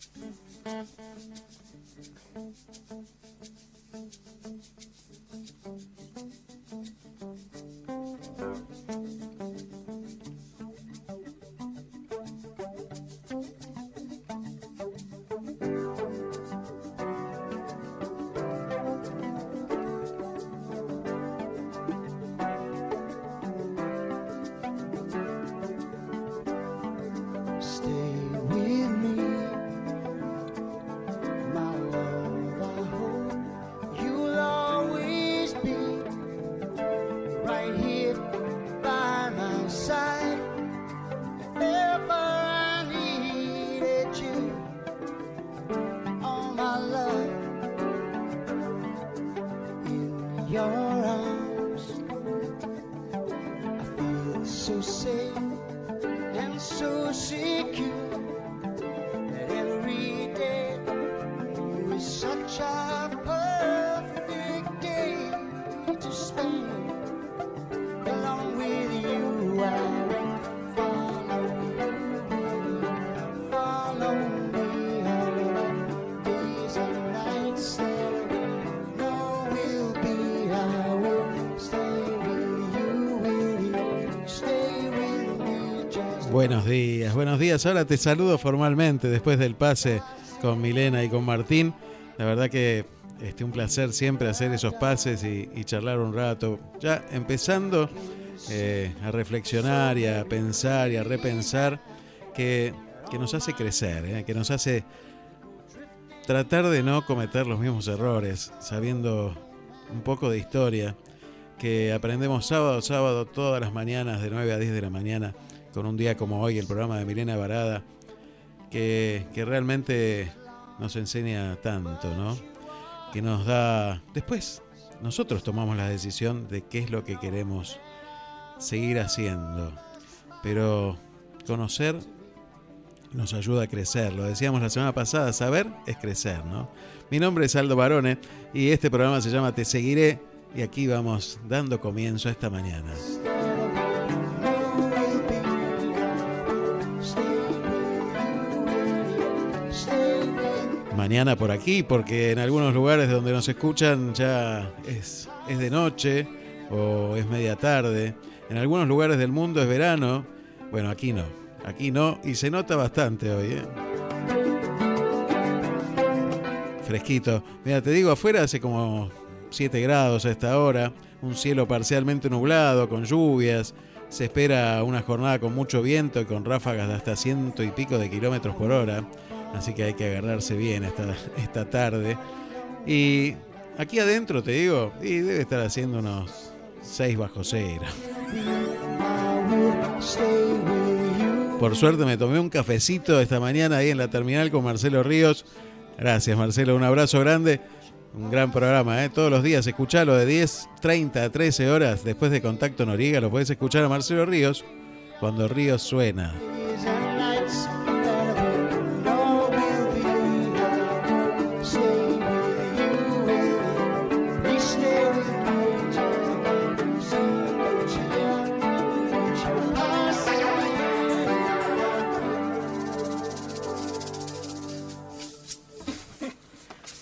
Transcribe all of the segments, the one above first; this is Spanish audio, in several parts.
Thank you. Ahora te saludo formalmente después del pase con Milena y con Martín. La verdad que este, un placer siempre hacer esos pases y, charlar un rato. Ya empezando eh, a reflexionar y a pensar y a repensar que, nos hace crecer, eh, que nos hace tratar de no cometer los mismos errores, sabiendo un poco de historia, que aprendemos sábado, sábado, todas las mañanas de 9 a 10 de la mañana con un día como hoy, el programa de Milena Varada, que, realmente nos enseña tanto, ¿no? Que nos da... Después nosotros tomamos la decisión de qué es lo que queremos seguir haciendo. Pero conocer nos ayuda a crecer. Lo decíamos la semana pasada, saber es crecer, ¿no? Mi nombre es Aldo Barone y este programa se llama Te Seguiré y aquí vamos dando comienzo a esta mañana. Mañana por aquí, porque en algunos lugares donde nos escuchan ya es, es de noche o es media tarde. En algunos lugares del mundo es verano. Bueno, aquí no. Aquí no. Y se nota bastante hoy. ¿eh? Fresquito. Mira, te digo, afuera hace como 7 grados a esta hora. Un cielo parcialmente nublado, con lluvias. Se espera una jornada con mucho viento y con ráfagas de hasta ciento y pico de kilómetros por hora así que hay que agarrarse bien esta, esta tarde. Y aquí adentro te digo, y debe estar haciendo unos 6 bajo cero. Por suerte me tomé un cafecito esta mañana ahí en la terminal con Marcelo Ríos. Gracias Marcelo, un abrazo grande. Un gran programa, ¿eh? todos los días escuchalo de 10.30 a 13 horas después de Contacto Noriega. Lo puedes escuchar a Marcelo Ríos cuando Ríos suena.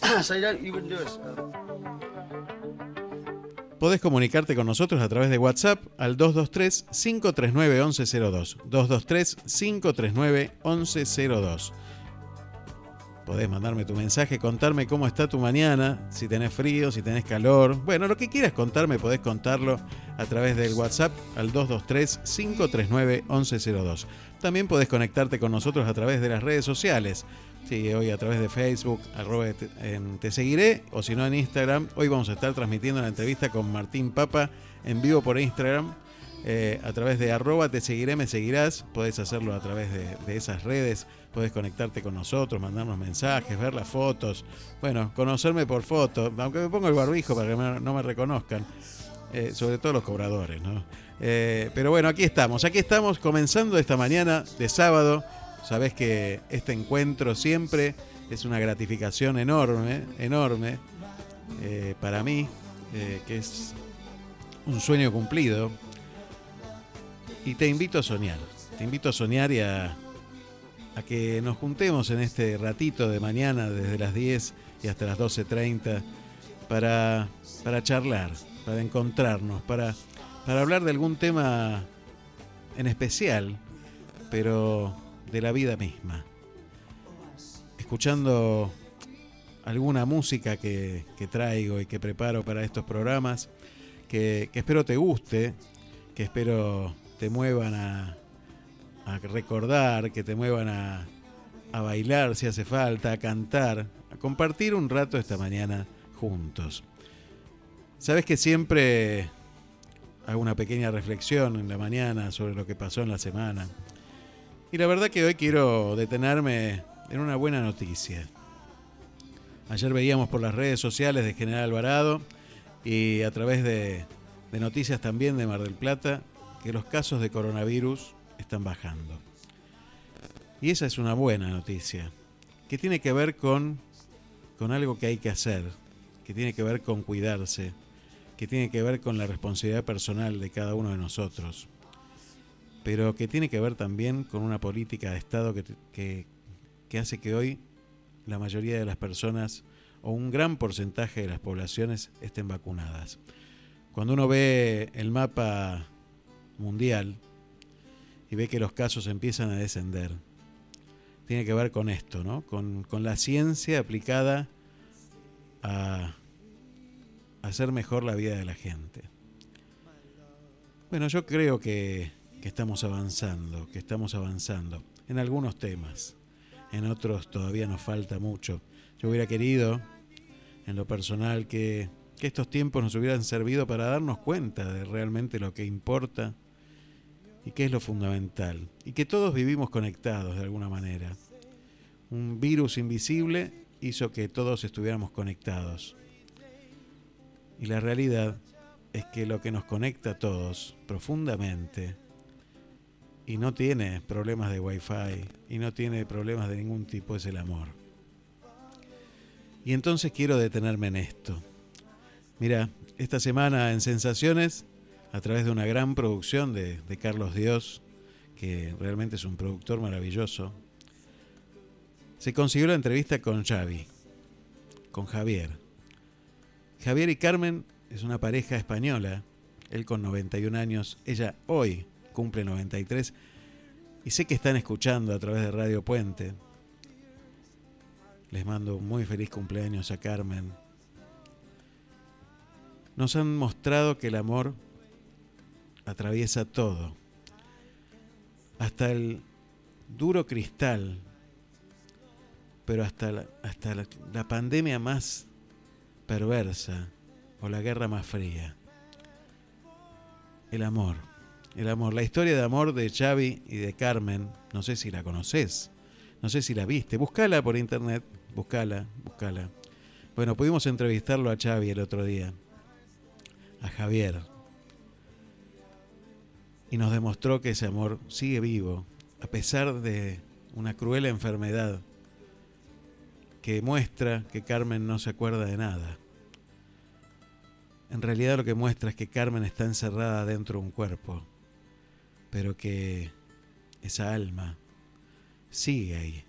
Podés comunicarte con nosotros a través de WhatsApp al 223-539-1102. 223-539-1102. Podés mandarme tu mensaje, contarme cómo está tu mañana, si tenés frío, si tenés calor. Bueno, lo que quieras contarme, podés contarlo a través del WhatsApp al 223-539-1102. También podés conectarte con nosotros a través de las redes sociales. Sí, hoy a través de Facebook, arroba te, seguiré, o si no en Instagram. Hoy vamos a estar transmitiendo una entrevista con Martín Papa en vivo por Instagram. Eh, a través de arroba te seguiré, me seguirás. Podés hacerlo a través de, esas redes. Podés conectarte con nosotros, mandarnos mensajes, ver las fotos. Bueno, conocerme por foto, aunque me pongo el barbijo para que no me reconozcan. Eh, sobre todo los cobradores, ¿no? Eh, pero bueno, aquí estamos, aquí estamos comenzando esta mañana de sábado Sabes que este encuentro siempre es una gratificación enorme, enorme para mí, que es un sueño cumplido. Y te invito a soñar, te invito a soñar y a, a que nos juntemos en este ratito de mañana desde las 10 y hasta las 12.30 para, para charlar, para encontrarnos, para, para hablar de algún tema en especial, pero de la vida misma. Escuchando alguna música que, traigo y que preparo para estos programas, que, espero te guste, que espero te muevan a, recordar, que te muevan a, bailar si hace falta, a cantar, a compartir un rato esta mañana juntos. Sabes que siempre hago una pequeña reflexión en la mañana sobre lo que pasó en la semana. Y la verdad que hoy quiero detenerme en una buena noticia. Ayer veíamos por las redes sociales de General Alvarado y a través de noticias también de Mar del Plata que los casos de coronavirus están bajando. Y esa es una buena noticia, que tiene que ver con, con algo que hay que hacer, que tiene que ver con cuidarse, que tiene que ver con la responsabilidad personal de cada uno de nosotros, pero que tiene que ver también con una política de Estado que, que, hace que hoy la mayoría de las personas o un gran porcentaje de las poblaciones estén vacunadas. Cuando uno ve el mapa mundial y ve que los casos empiezan a descender, tiene que ver con esto, ¿no? con, con la ciencia aplicada a hacer mejor la vida de la gente. Bueno, yo creo que, estamos avanzando, que estamos avanzando en algunos temas, en otros todavía nos falta mucho. Yo hubiera querido, en lo personal, que, que estos tiempos nos hubieran servido para darnos cuenta de realmente lo que importa y qué es lo fundamental, y que todos vivimos conectados de alguna manera. Un virus invisible hizo que todos estuviéramos conectados y la realidad es que lo que nos conecta a todos profundamente y no tiene problemas de wifi y no tiene problemas de ningún tipo es el amor. Y entonces quiero detenerme en esto. Mira, esta semana en Sensaciones, a través de una gran producción de, Carlos Dios, que realmente es un productor maravilloso, se consiguió la entrevista con Xavi, con Javier. Javier y Carmen es una pareja española, él con 91 años, ella hoy cumple 93, y sé que están escuchando a través de Radio Puente. Les mando un muy feliz cumpleaños a Carmen. Nos han mostrado que el amor atraviesa todo, hasta el duro cristal, pero hasta la, hasta la pandemia más perversa o la guerra más fría. El amor. El amor. La historia de amor de Xavi y de Carmen, no sé si la conoces, no sé si la viste. Búscala por internet, búscala, búscala. Bueno, pudimos entrevistarlo a Xavi el otro día, a Javier, y nos demostró que ese amor sigue vivo, a pesar de una cruel enfermedad que muestra que Carmen no se acuerda de nada. En realidad lo que muestra es que Carmen está encerrada dentro de un cuerpo, pero que esa alma sigue ahí.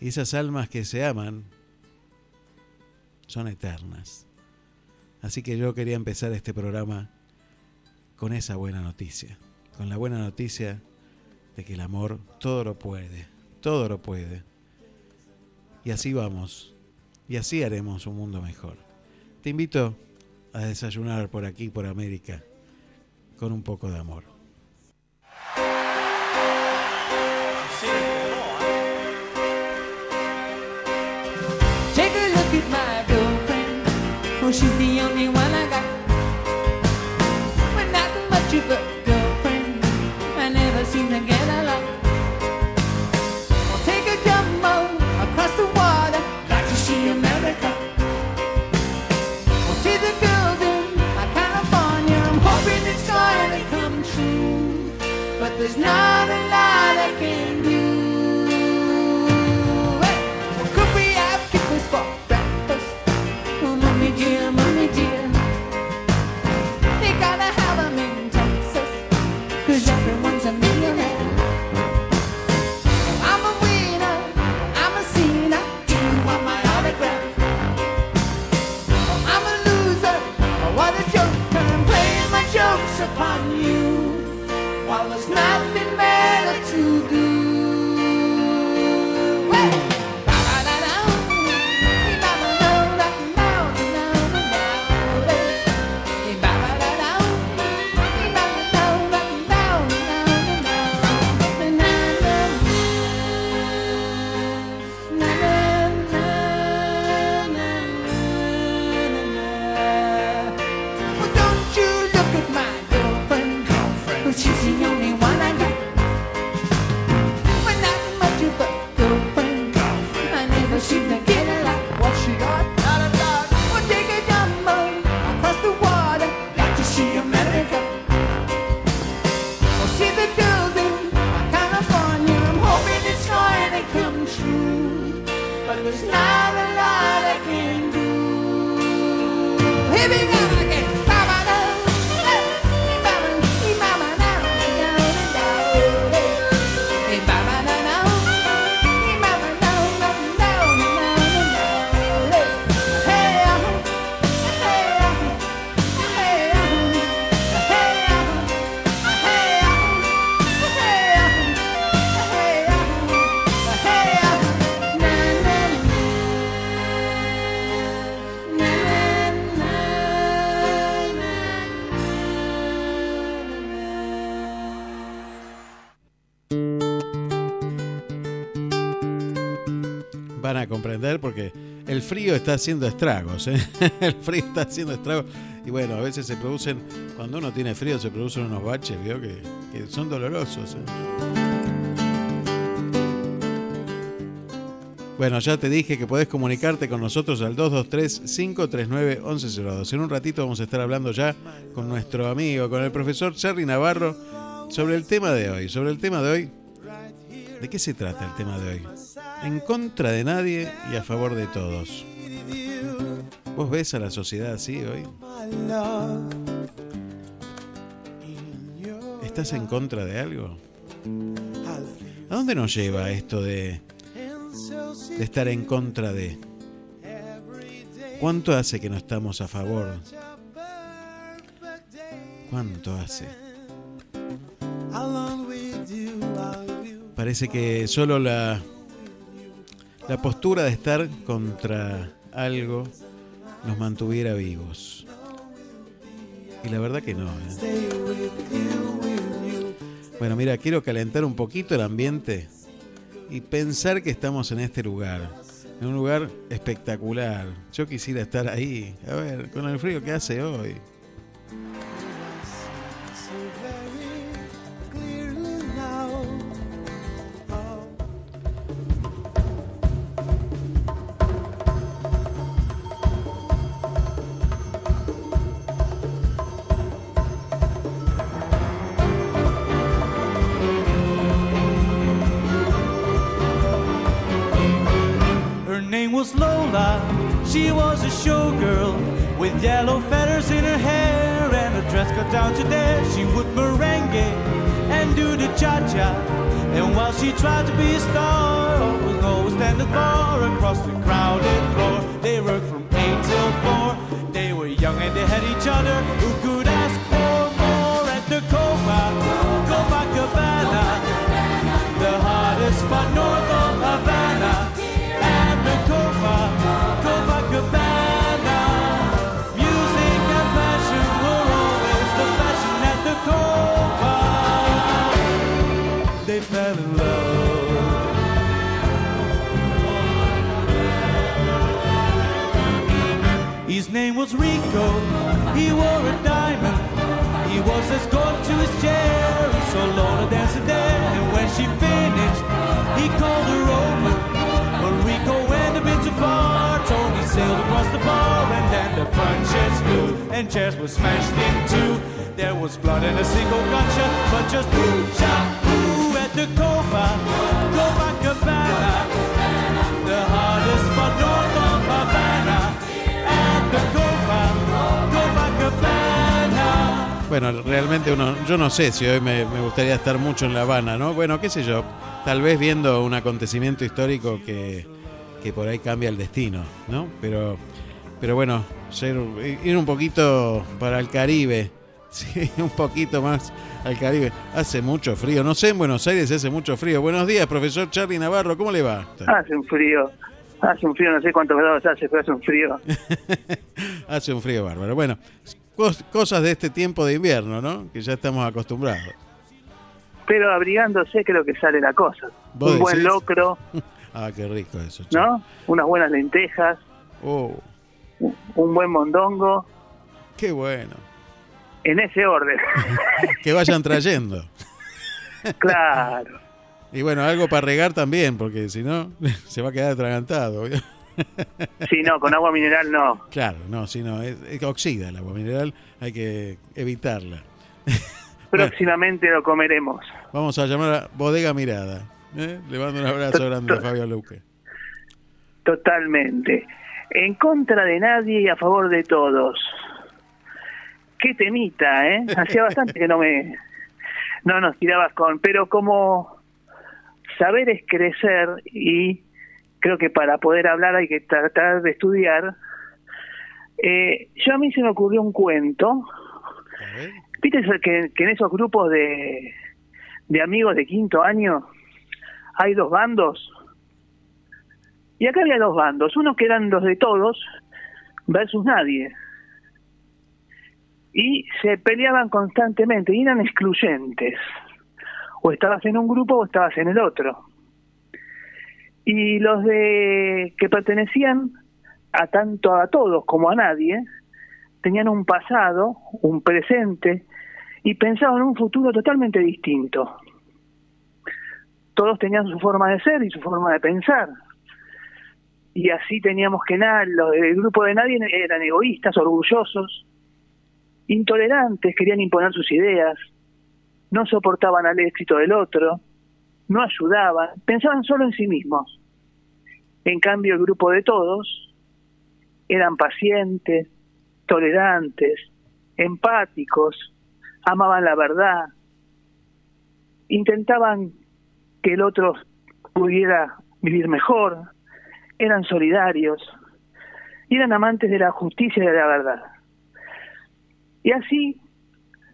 Y esas almas que se aman son eternas. Así que yo quería empezar este programa con esa buena noticia, con la buena noticia de que el amor todo lo puede, todo lo puede. Y así vamos. Y así haremos un mundo mejor. Te invito a desayunar por aquí, por América, con un poco de amor. stupid girlfriend I never seem to get along. I'll take a jumbo across the water, like to see America. I'll see the girls in California. I'm hoping it's going to come true, but there's not. El frío está haciendo estragos. ¿eh? el frío está haciendo estragos. Y bueno, a veces se producen, cuando uno tiene frío, se producen unos baches, ¿vio? Que, son dolorosos. ¿eh? Bueno, ya te dije que podés comunicarte con nosotros al 223-539-1102. En un ratito vamos a estar hablando ya con nuestro amigo, con el profesor Charly Navarro, sobre el tema de hoy. Sobre el tema de hoy. ¿De qué se trata el tema de hoy? En contra de nadie y a favor de todos. ¿Vos ves a la sociedad así hoy? ¿Estás en contra de algo? ¿A dónde nos lleva esto de, de estar en contra de? ¿Cuánto hace que no estamos a favor? ¿Cuánto hace? Parece que solo la la postura de estar contra algo nos mantuviera vivos. Y la verdad que no. ¿eh? Bueno, mira, quiero calentar un poquito el ambiente y pensar que estamos en este lugar. En un lugar espectacular. Yo quisiera estar ahí. A ver, con el frío que hace hoy. She was a showgirl with yellow feathers in her hair and her dress cut down to there. She would merengue and do the cha-cha. And while she tried to be a star, always always stand at bar across the crowded floor. They worked from eight till four. They were young and they had each other. Who could ask for more at the Copa, was Rico, he wore a diamond. He was as good to his chair, so Lola danced there. And when she finished, he called her over. But Rico went a bit too far. Tony sailed across the bar, and then the front chairs flew, and chairs were smashed in two. There was blood and a single gunshot, but just who shot who at the Copa, Copacabana, the Bueno, realmente uno, yo no sé si hoy me, gustaría estar mucho en La Habana, ¿no? Bueno, qué sé yo, tal vez viendo un acontecimiento histórico que, por ahí cambia el destino, ¿no? Pero, pero bueno, ir un poquito para el Caribe, sí, un poquito más al Caribe. Hace mucho frío, no sé, en Buenos Aires hace mucho frío. Buenos días, profesor Charlie Navarro, ¿cómo le va? Hace un frío Hace un frío, no sé cuántos grados hace, pero hace un frío. hace un frío bárbaro. Bueno, cosas de este tiempo de invierno, ¿no? Que ya estamos acostumbrados. Pero abrigándose creo que sale la cosa. Un buen locro. ah, qué rico eso. ¿No? Unas buenas lentejas. Oh. Un buen mondongo. Qué bueno. En ese orden. que vayan trayendo. claro. Y bueno, algo para regar también, porque si no, se va a quedar atragantado. Sí, no, con agua mineral no. Claro, no, si no, es, oxida el agua mineral, hay que evitarla. Próximamente lo comeremos. Vamos a llamar a Bodega Mirada. ¿eh? Le mando un abrazo grande a Fabio Luque. Totalmente. En contra de nadie y a favor de todos. Qué temita, ¿eh? Hacía bastante que no me... No nos tirabas con... Pero como saber es crecer y creo que para poder hablar hay que tratar de estudiar. Eh, yo a mí se me ocurrió un cuento. ¿Viste que, en esos grupos de, de amigos de quinto año hay dos bandos? Y acá había dos bandos, uno que eran los de todos versus nadie. Y se peleaban constantemente y eran excluyentes. O estabas en un grupo o estabas en el otro. Y los de que pertenecían a tanto a todos como a nadie, tenían un pasado, un presente y pensaban en un futuro totalmente distinto. Todos tenían su forma de ser y su forma de pensar y así teníamos que nada, los del grupo de nadie eran egoístas, orgullosos, intolerantes, querían imponer sus ideas, no soportaban al éxito del otro, no ayudaban, pensaban solo en sí mismos. En cambio, el grupo de todos eran pacientes, tolerantes, empáticos, amaban la verdad, intentaban que el otro pudiera vivir mejor, eran solidarios y eran amantes de la justicia y de la verdad. Y así,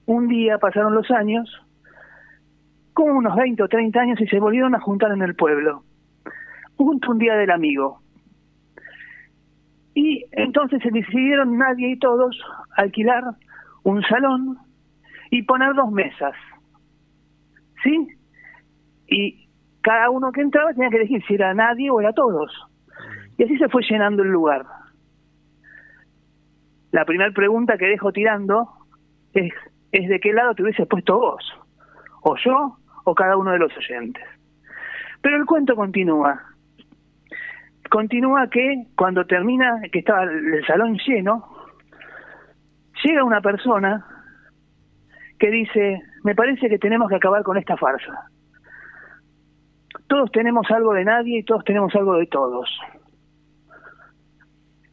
un día pasaron los años, como unos 20 o 30 años, y se volvieron a juntar en el pueblo, junto un día del amigo. Y entonces se decidieron nadie y todos alquilar un salón y poner dos mesas. ¿Sí? Y cada uno que entraba tenía que elegir si era nadie o era todos. Y así se fue llenando el lugar. La primera pregunta que dejo tirando es, es de qué lado te hubieses puesto vos, o yo, o cada uno de los oyentes. Pero el cuento continúa. Continúa que cuando termina, que estaba el salón lleno, llega una persona que dice, me parece que tenemos que acabar con esta farsa. Todos tenemos algo de nadie y todos tenemos algo de todos.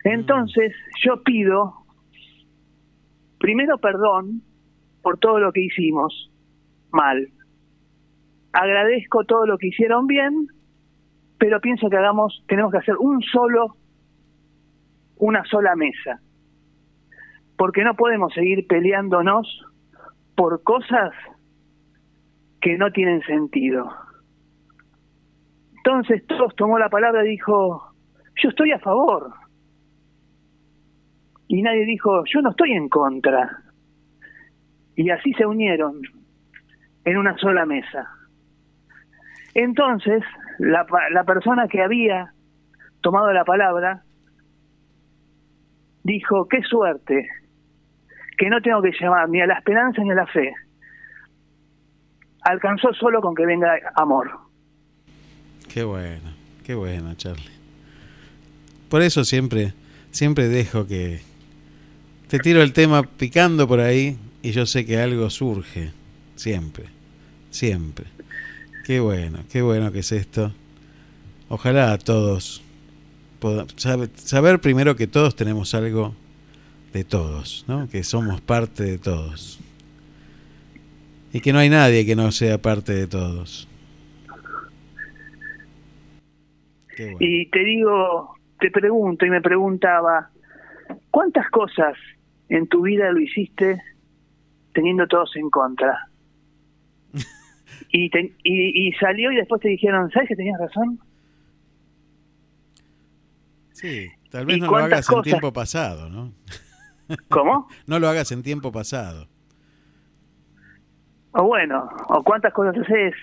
Entonces yo pido primero perdón por todo lo que hicimos mal. Agradezco todo lo que hicieron bien, pero pienso que hagamos, tenemos que hacer un solo, una sola mesa. Porque no podemos seguir peleándonos por cosas que no tienen sentido. Entonces todos tomó la palabra y dijo, yo estoy a favor y nadie dijo, yo no estoy en contra. Y así se unieron en una sola mesa. Entonces, la, la persona que había tomado la palabra dijo, qué suerte, que no tengo que llamar ni a la esperanza ni a la fe. Alcanzó solo con que venga amor. Qué bueno, qué bueno, Charlie. Por eso siempre, siempre dejo que, te tiro el tema picando por ahí y yo sé que algo surge. Siempre. Siempre. Qué bueno, qué bueno que es esto. Ojalá a todos. Saber primero que todos tenemos algo de todos, ¿no? Que somos parte de todos. Y que no hay nadie que no sea parte de todos. Y te digo, te pregunto y me preguntaba, ¿cuántas cosas en tu vida lo hiciste teniendo todos en contra. Y, y, salió y después te dijeron, ¿sabes que tenías razón? Sí, tal vez no lo hagas en tiempo pasado, ¿no? ¿Cómo? no lo hagas en tiempo pasado. O bueno, o cuántas cosas haces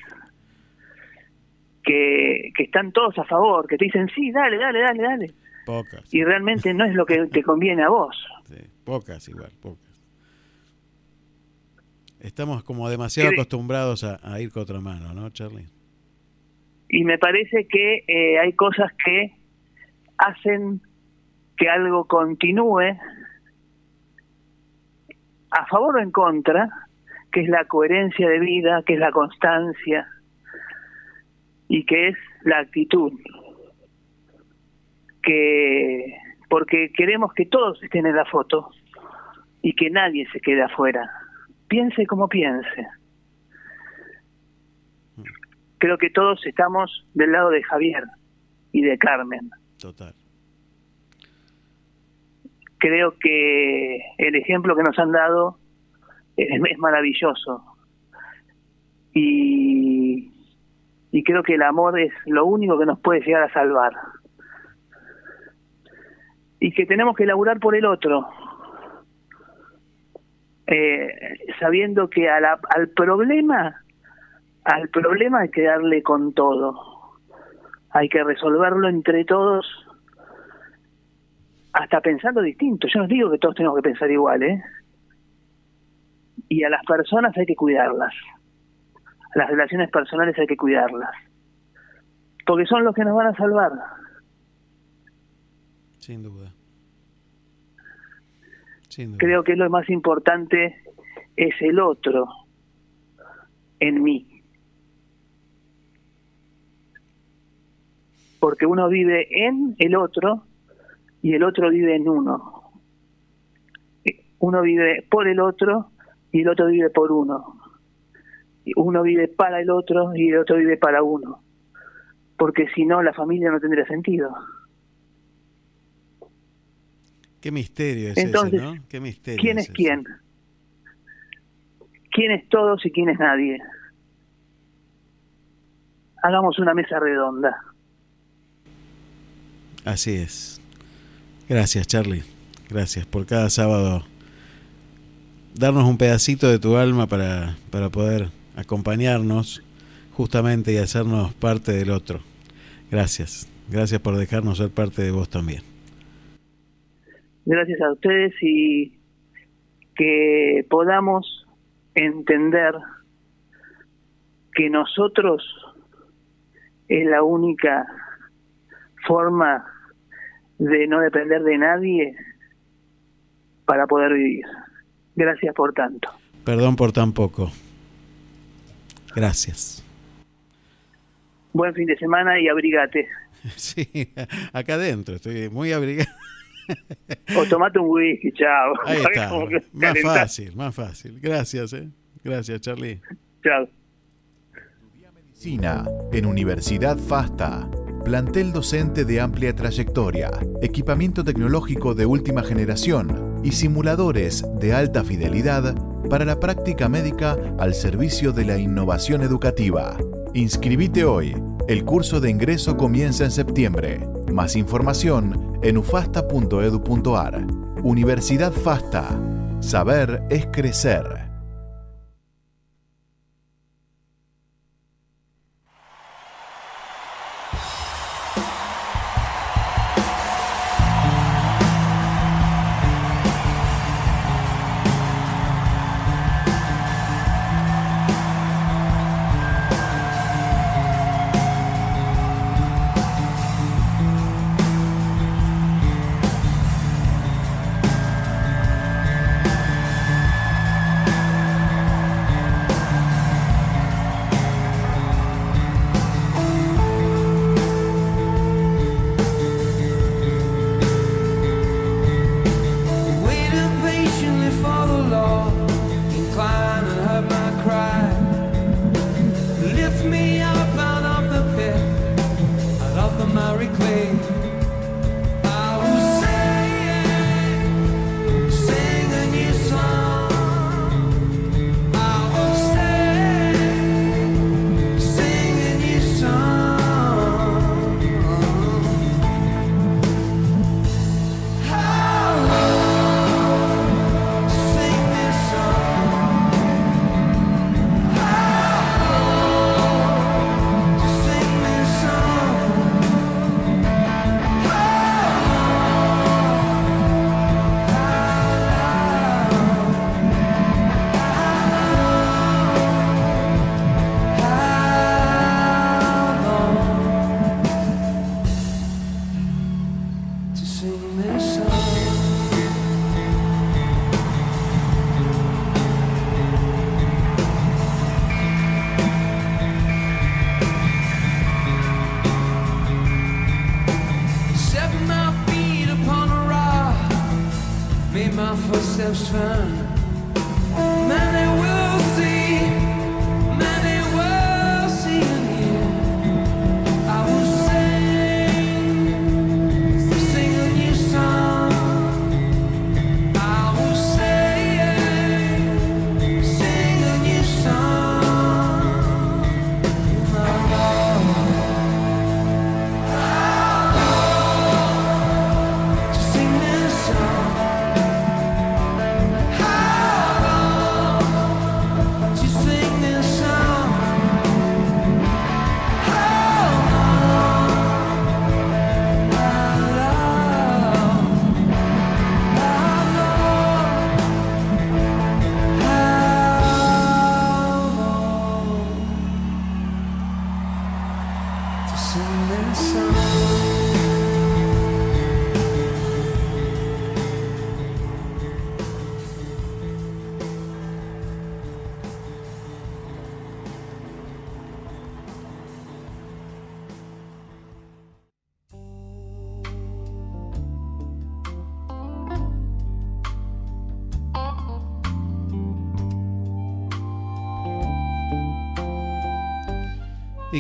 que, que están todos a favor, que te dicen, sí, dale, dale, dale, dale. Pocas. Y realmente no es lo que te conviene a vos. Sí. Pocas igual, pocas. Estamos como demasiado acostumbrados a, ir con otra mano, ¿no, Charlie? Y me parece que eh, hay cosas que hacen que algo continúe a favor o en contra, que es la coherencia de vida, que es la constancia y que es la actitud. que porque queremos que todos estén en la foto y que nadie se quede afuera. Piense como piense. Creo que todos estamos del lado de Javier y de Carmen. Total. Creo que el ejemplo que nos han dado es, es maravilloso. Y, y creo que el amor es lo único que nos puede llegar a salvar. Y que tenemos que laburar por el otro, eh, sabiendo que a la, al problema, al problema hay que darle con todo. Hay que resolverlo entre todos, hasta pensando distinto. Yo no digo que todos tenemos que pensar igual, ¿eh? Y a las personas hay que cuidarlas. A las relaciones personales hay que cuidarlas. Porque son los que nos van a salvar. Sin duda. Creo que lo más importante es el otro en mí. Porque uno vive en el otro y el otro vive en uno. Uno vive por el otro y el otro vive por uno. Uno vive para el otro y el otro vive para uno. Porque si no, la familia no tendría sentido. Qué misterio es Entonces, ese, ¿no? Qué misterio ¿quién es, quién? ¿Quién es todos y quién es nadie? Hagamos una mesa redonda. Así es. Gracias, Charlie. Gracias por cada sábado darnos un pedacito de tu alma para, para poder acompañarnos justamente y hacernos parte del otro. Gracias. Gracias por dejarnos ser parte de vos también gracias a ustedes y que podamos entender que nosotros es la única forma de no depender de nadie para poder vivir. Gracias por tanto. Perdón por tan poco. Gracias. Buen fin de semana y abrigate. Sí, acá adentro estoy muy abrigado. O tomate un whisky, chao. Ahí está. Más fácil, más fácil. Gracias, eh. Gracias, Charlie. Chao. Medicina en Universidad FASTA. Plantel docente de amplia trayectoria, equipamiento tecnológico de última generación y simuladores de alta fidelidad para la práctica médica al servicio de la innovación educativa. Inscribite hoy. El curso de ingreso comienza en septiembre. Más información en ufasta.edu.ar. Universidad FASTA. Saber es crecer.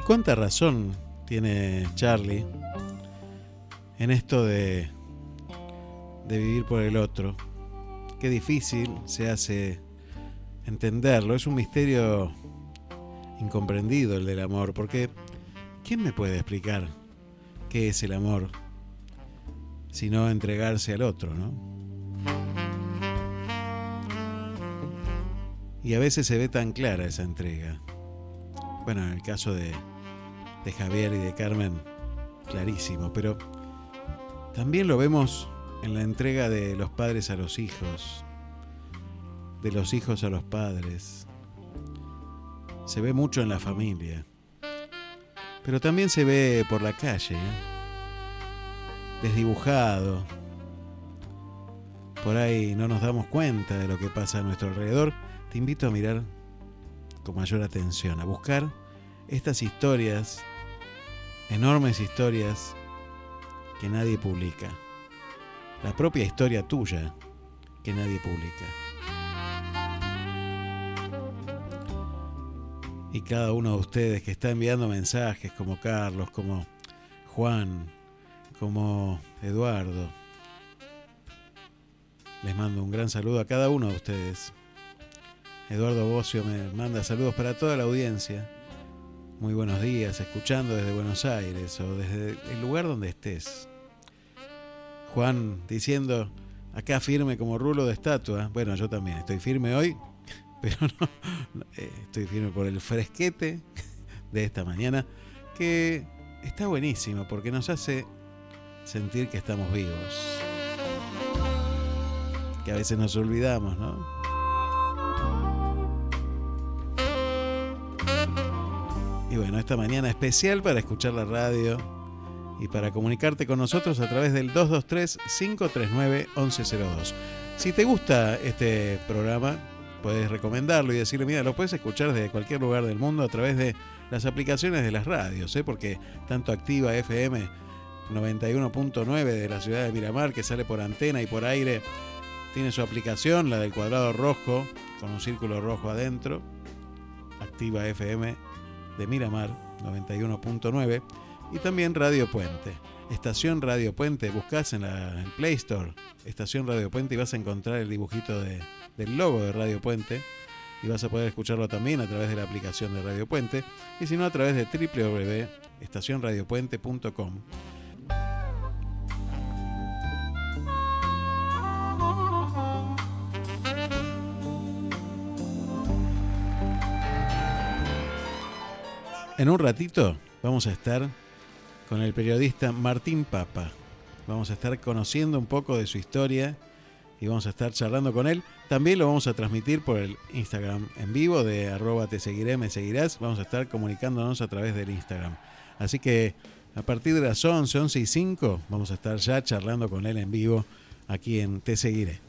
Cuánta razón tiene Charlie en esto de, de vivir por el otro? Qué difícil se hace entenderlo. Es un misterio incomprendido el del amor, porque ¿quién me puede explicar qué es el amor sino entregarse al otro, no? Y a veces se ve tan clara esa entrega. Bueno, en el caso de, de Javier y de Carmen, clarísimo, pero también lo vemos en la entrega de los padres a los hijos, de los hijos a los padres. Se ve mucho en la familia, pero también se ve por la calle, ¿eh? desdibujado. Por ahí no nos damos cuenta de lo que pasa a nuestro alrededor. Te invito a mirar con mayor atención, a buscar estas historias, enormes historias que nadie publica. La propia historia tuya que nadie publica. Y cada uno de ustedes que está enviando mensajes como Carlos, como Juan, como Eduardo, les mando un gran saludo a cada uno de ustedes. Eduardo Bocio me manda saludos para toda la audiencia. Muy buenos días, escuchando desde Buenos Aires o desde el lugar donde estés. Juan diciendo, acá firme como rulo de estatua. Bueno, yo también estoy firme hoy, pero no, eh, estoy firme por el fresquete de esta mañana, que está buenísimo porque nos hace sentir que estamos vivos. Que a veces nos olvidamos, ¿no? Bueno, esta mañana especial para escuchar la radio y para comunicarte con nosotros a través del 223-539-1102. Si te gusta este programa, puedes recomendarlo y decirle, mira, lo puedes escuchar desde cualquier lugar del mundo a través de las aplicaciones de las radios, ¿eh? porque tanto activa FM 91.9 de la ciudad de Miramar, que sale por antena y por aire, tiene su aplicación, la del cuadrado rojo, con un círculo rojo adentro, activa FM de Miramar 91.9 y también Radio Puente. Estación Radio Puente, buscas en la Play Store Estación Radio Puente y vas a encontrar el dibujito de, del logo de Radio Puente y vas a poder escucharlo también a través de la aplicación de Radio Puente y si no a través de www.estacionradiopuente.com. En un ratito vamos a estar con el periodista Martín Papa. Vamos a estar conociendo un poco de su historia y vamos a estar charlando con él. También lo vamos a transmitir por el Instagram en vivo de arroba te seguiré, me seguirás. Vamos a estar comunicándonos a través del Instagram. Así que a partir de las 11, 11 y 5 vamos a estar ya charlando con él en vivo aquí en Te Seguiré.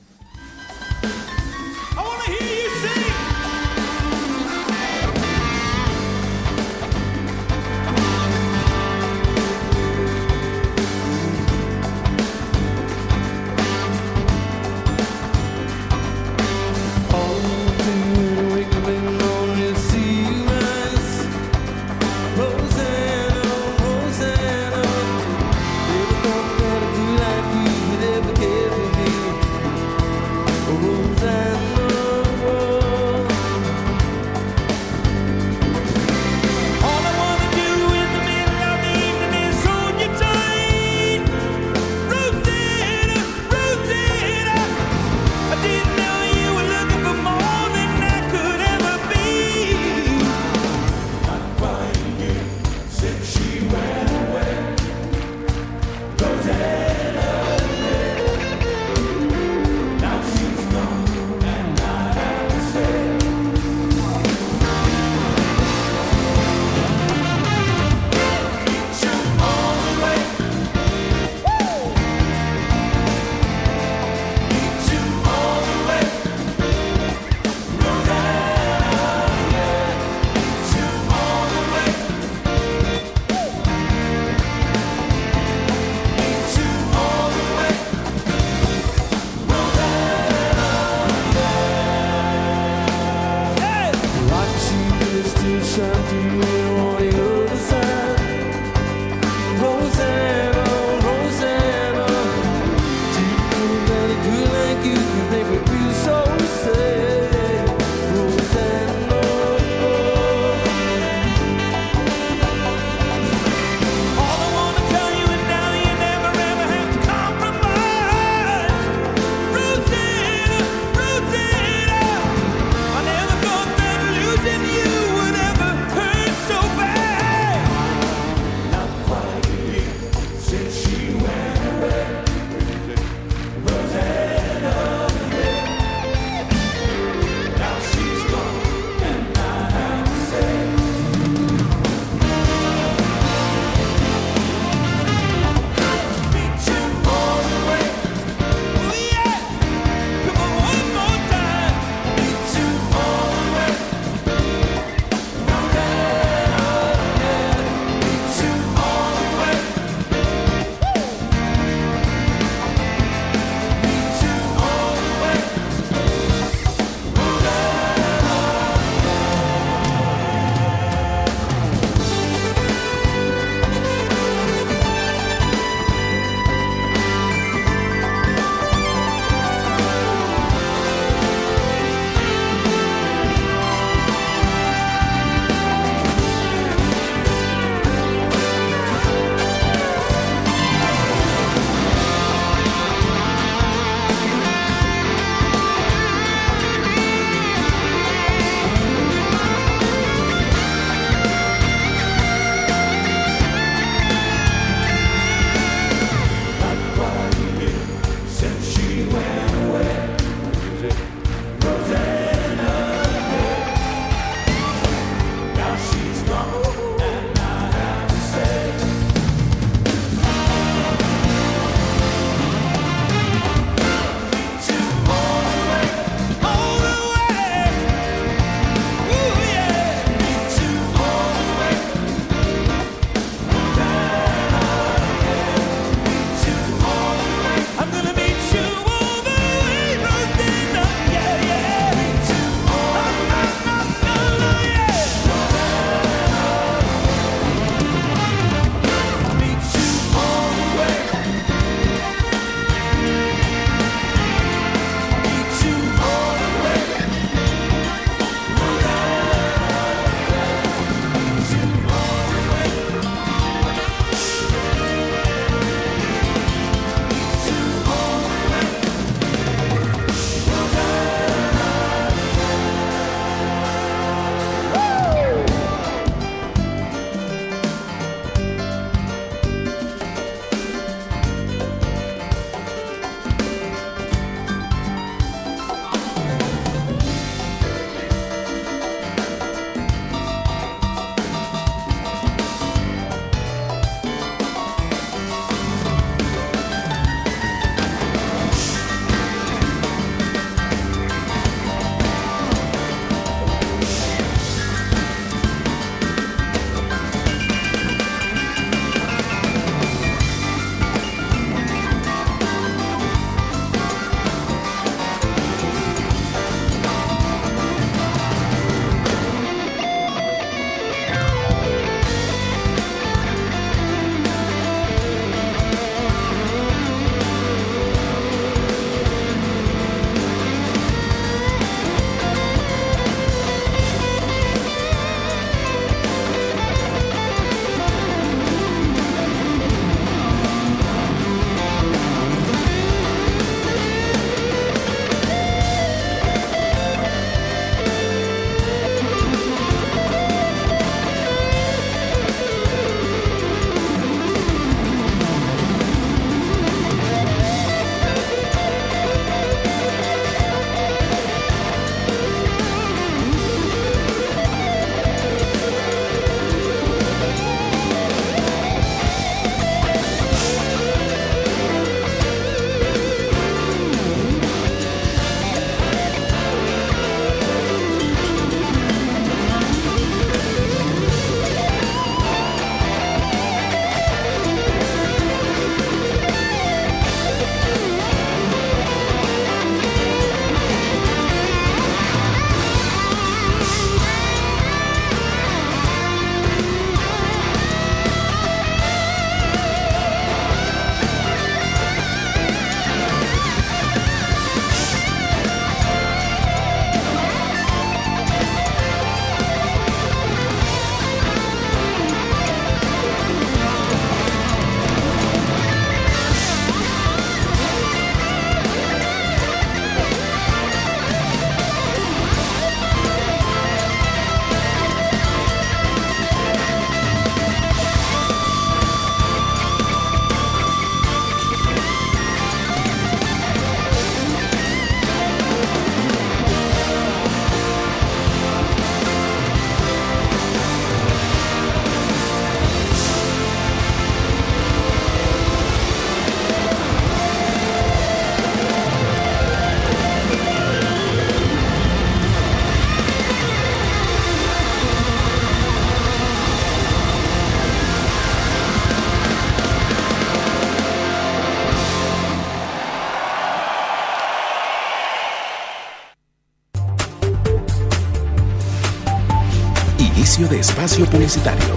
Espacio publicitario.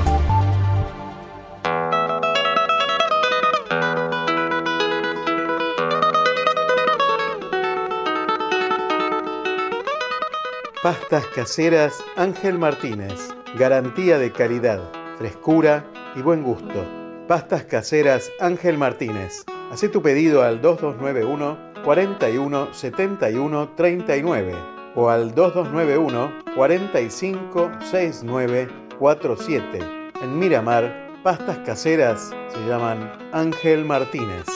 Pastas caseras Ángel Martínez. Garantía de calidad, frescura y buen gusto. Pastas caseras Ángel Martínez. Haz tu pedido al 2291 41 71 39 o al 2291 45 69 47. En Miramar, pastas caseras se llaman Ángel Martínez.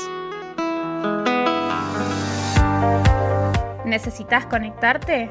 ¿Necesitas conectarte?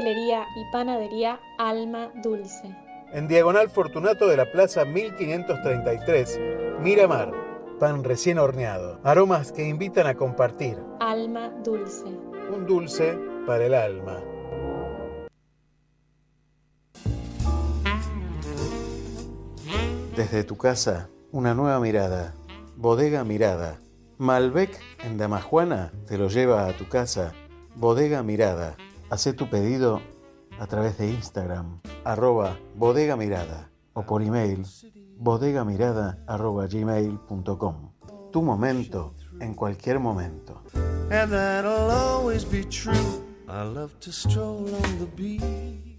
Pastelería y panadería Alma Dulce. En Diagonal Fortunato de la Plaza 1533, Miramar. Pan recién horneado. Aromas que invitan a compartir. Alma Dulce. Un dulce para el alma. Desde tu casa, una nueva mirada. Bodega Mirada. Malbec en Damajuana te lo lleva a tu casa. Bodega Mirada. Hacé tu pedido a través de Instagram, arroba bodega mirada, o por email, bodegamirada arroba. Tu momento en cualquier momento. I love to stroll on the beach.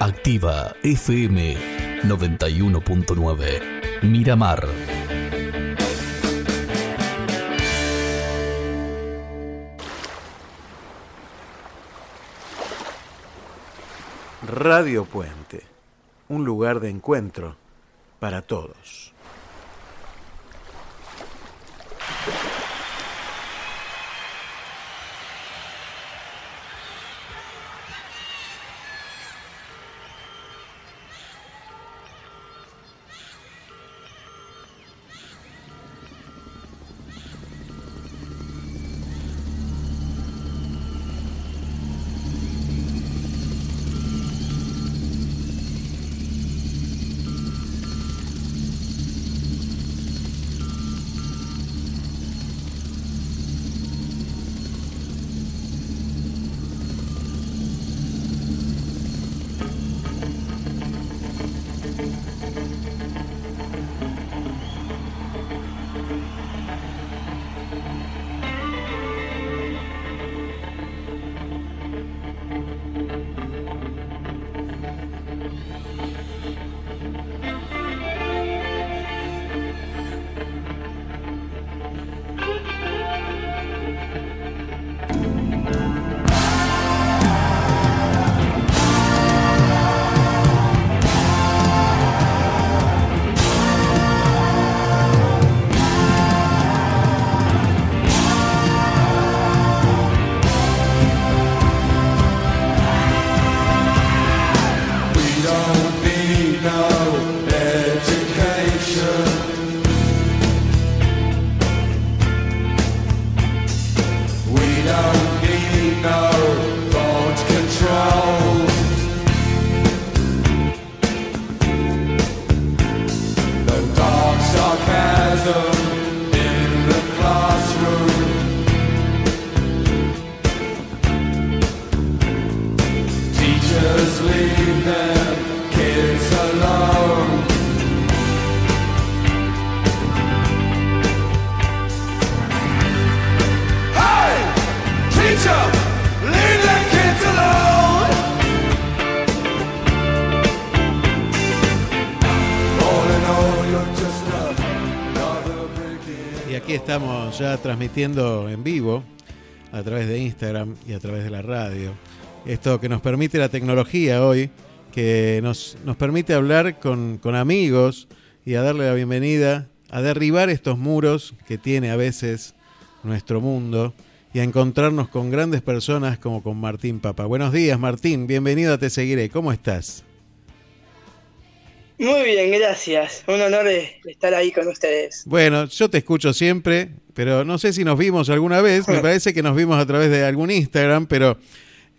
Activa FM 91.9. Miramar. Radio Puente, un lugar de encuentro para todos. Estamos ya transmitiendo en vivo a través de Instagram y a través de la radio. Esto que nos permite la tecnología hoy, que nos, nos permite hablar con, con amigos y a darle la bienvenida, a derribar estos muros que tiene a veces nuestro mundo y a encontrarnos con grandes personas como con Martín Papa. Buenos días Martín, bienvenido a Te Seguiré, ¿cómo estás? Muy bien, gracias. Un honor de estar ahí con ustedes. Bueno, yo te escucho siempre, pero no sé si nos vimos alguna vez. Me parece que nos vimos a través de algún Instagram, pero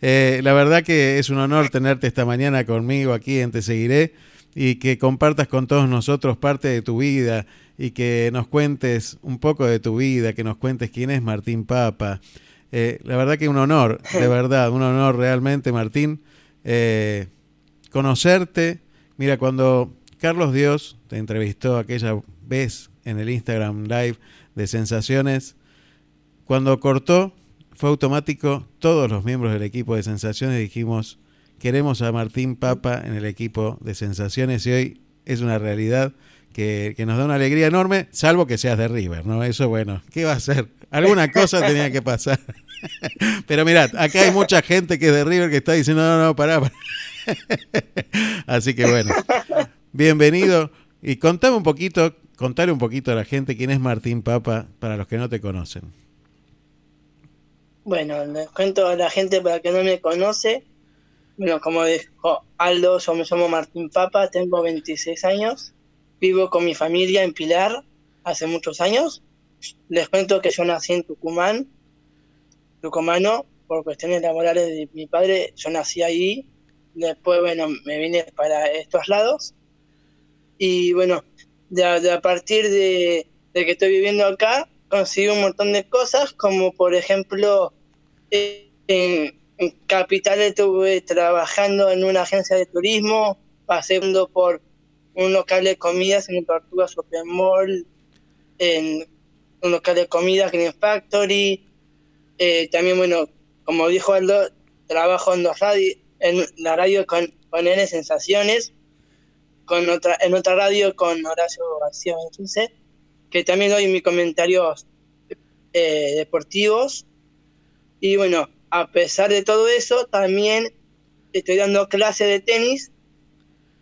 eh, la verdad que es un honor tenerte esta mañana conmigo aquí en Te Seguiré y que compartas con todos nosotros parte de tu vida y que nos cuentes un poco de tu vida, que nos cuentes quién es Martín Papa. Eh, la verdad que un honor, de verdad, un honor realmente, Martín, eh, conocerte. Mira, cuando Carlos Dios te entrevistó aquella vez en el Instagram Live de Sensaciones, cuando cortó, fue automático, todos los miembros del equipo de Sensaciones dijimos, queremos a Martín Papa en el equipo de Sensaciones y hoy es una realidad que, que nos da una alegría enorme, salvo que seas de River, ¿no? Eso, bueno, ¿qué va a ser? Alguna cosa tenía que pasar. Pero mirad, acá hay mucha gente que es de River que está diciendo, no, no, pará. pará. Así que bueno, bienvenido y contame un poquito, contale un poquito a la gente quién es Martín Papa para los que no te conocen. Bueno, les cuento a la gente para que no me conoce. Bueno, como dijo Aldo, yo me llamo Martín Papa, tengo 26 años, vivo con mi familia en Pilar hace muchos años. Les cuento que yo nací en Tucumán, tucumano, por cuestiones laborales de mi padre, yo nací ahí. Después, bueno, me vine para estos lados. Y bueno, a partir de, que estoy viviendo acá, conseguí un montón de cosas, como por ejemplo, en, en Capital estuve trabajando en una agencia de turismo, pasando por un local de comidas en Tortuga Shopping Mall, en un local de comidas Green Factory. Eh, también, bueno, como dijo Aldo, trabajo en, dos radio, en la radio con, con N Sensaciones, con otra, en otra radio con Horacio García Benítez, que también doy mis comentarios eh, deportivos. Y bueno, a pesar de todo eso, también estoy dando clases de tenis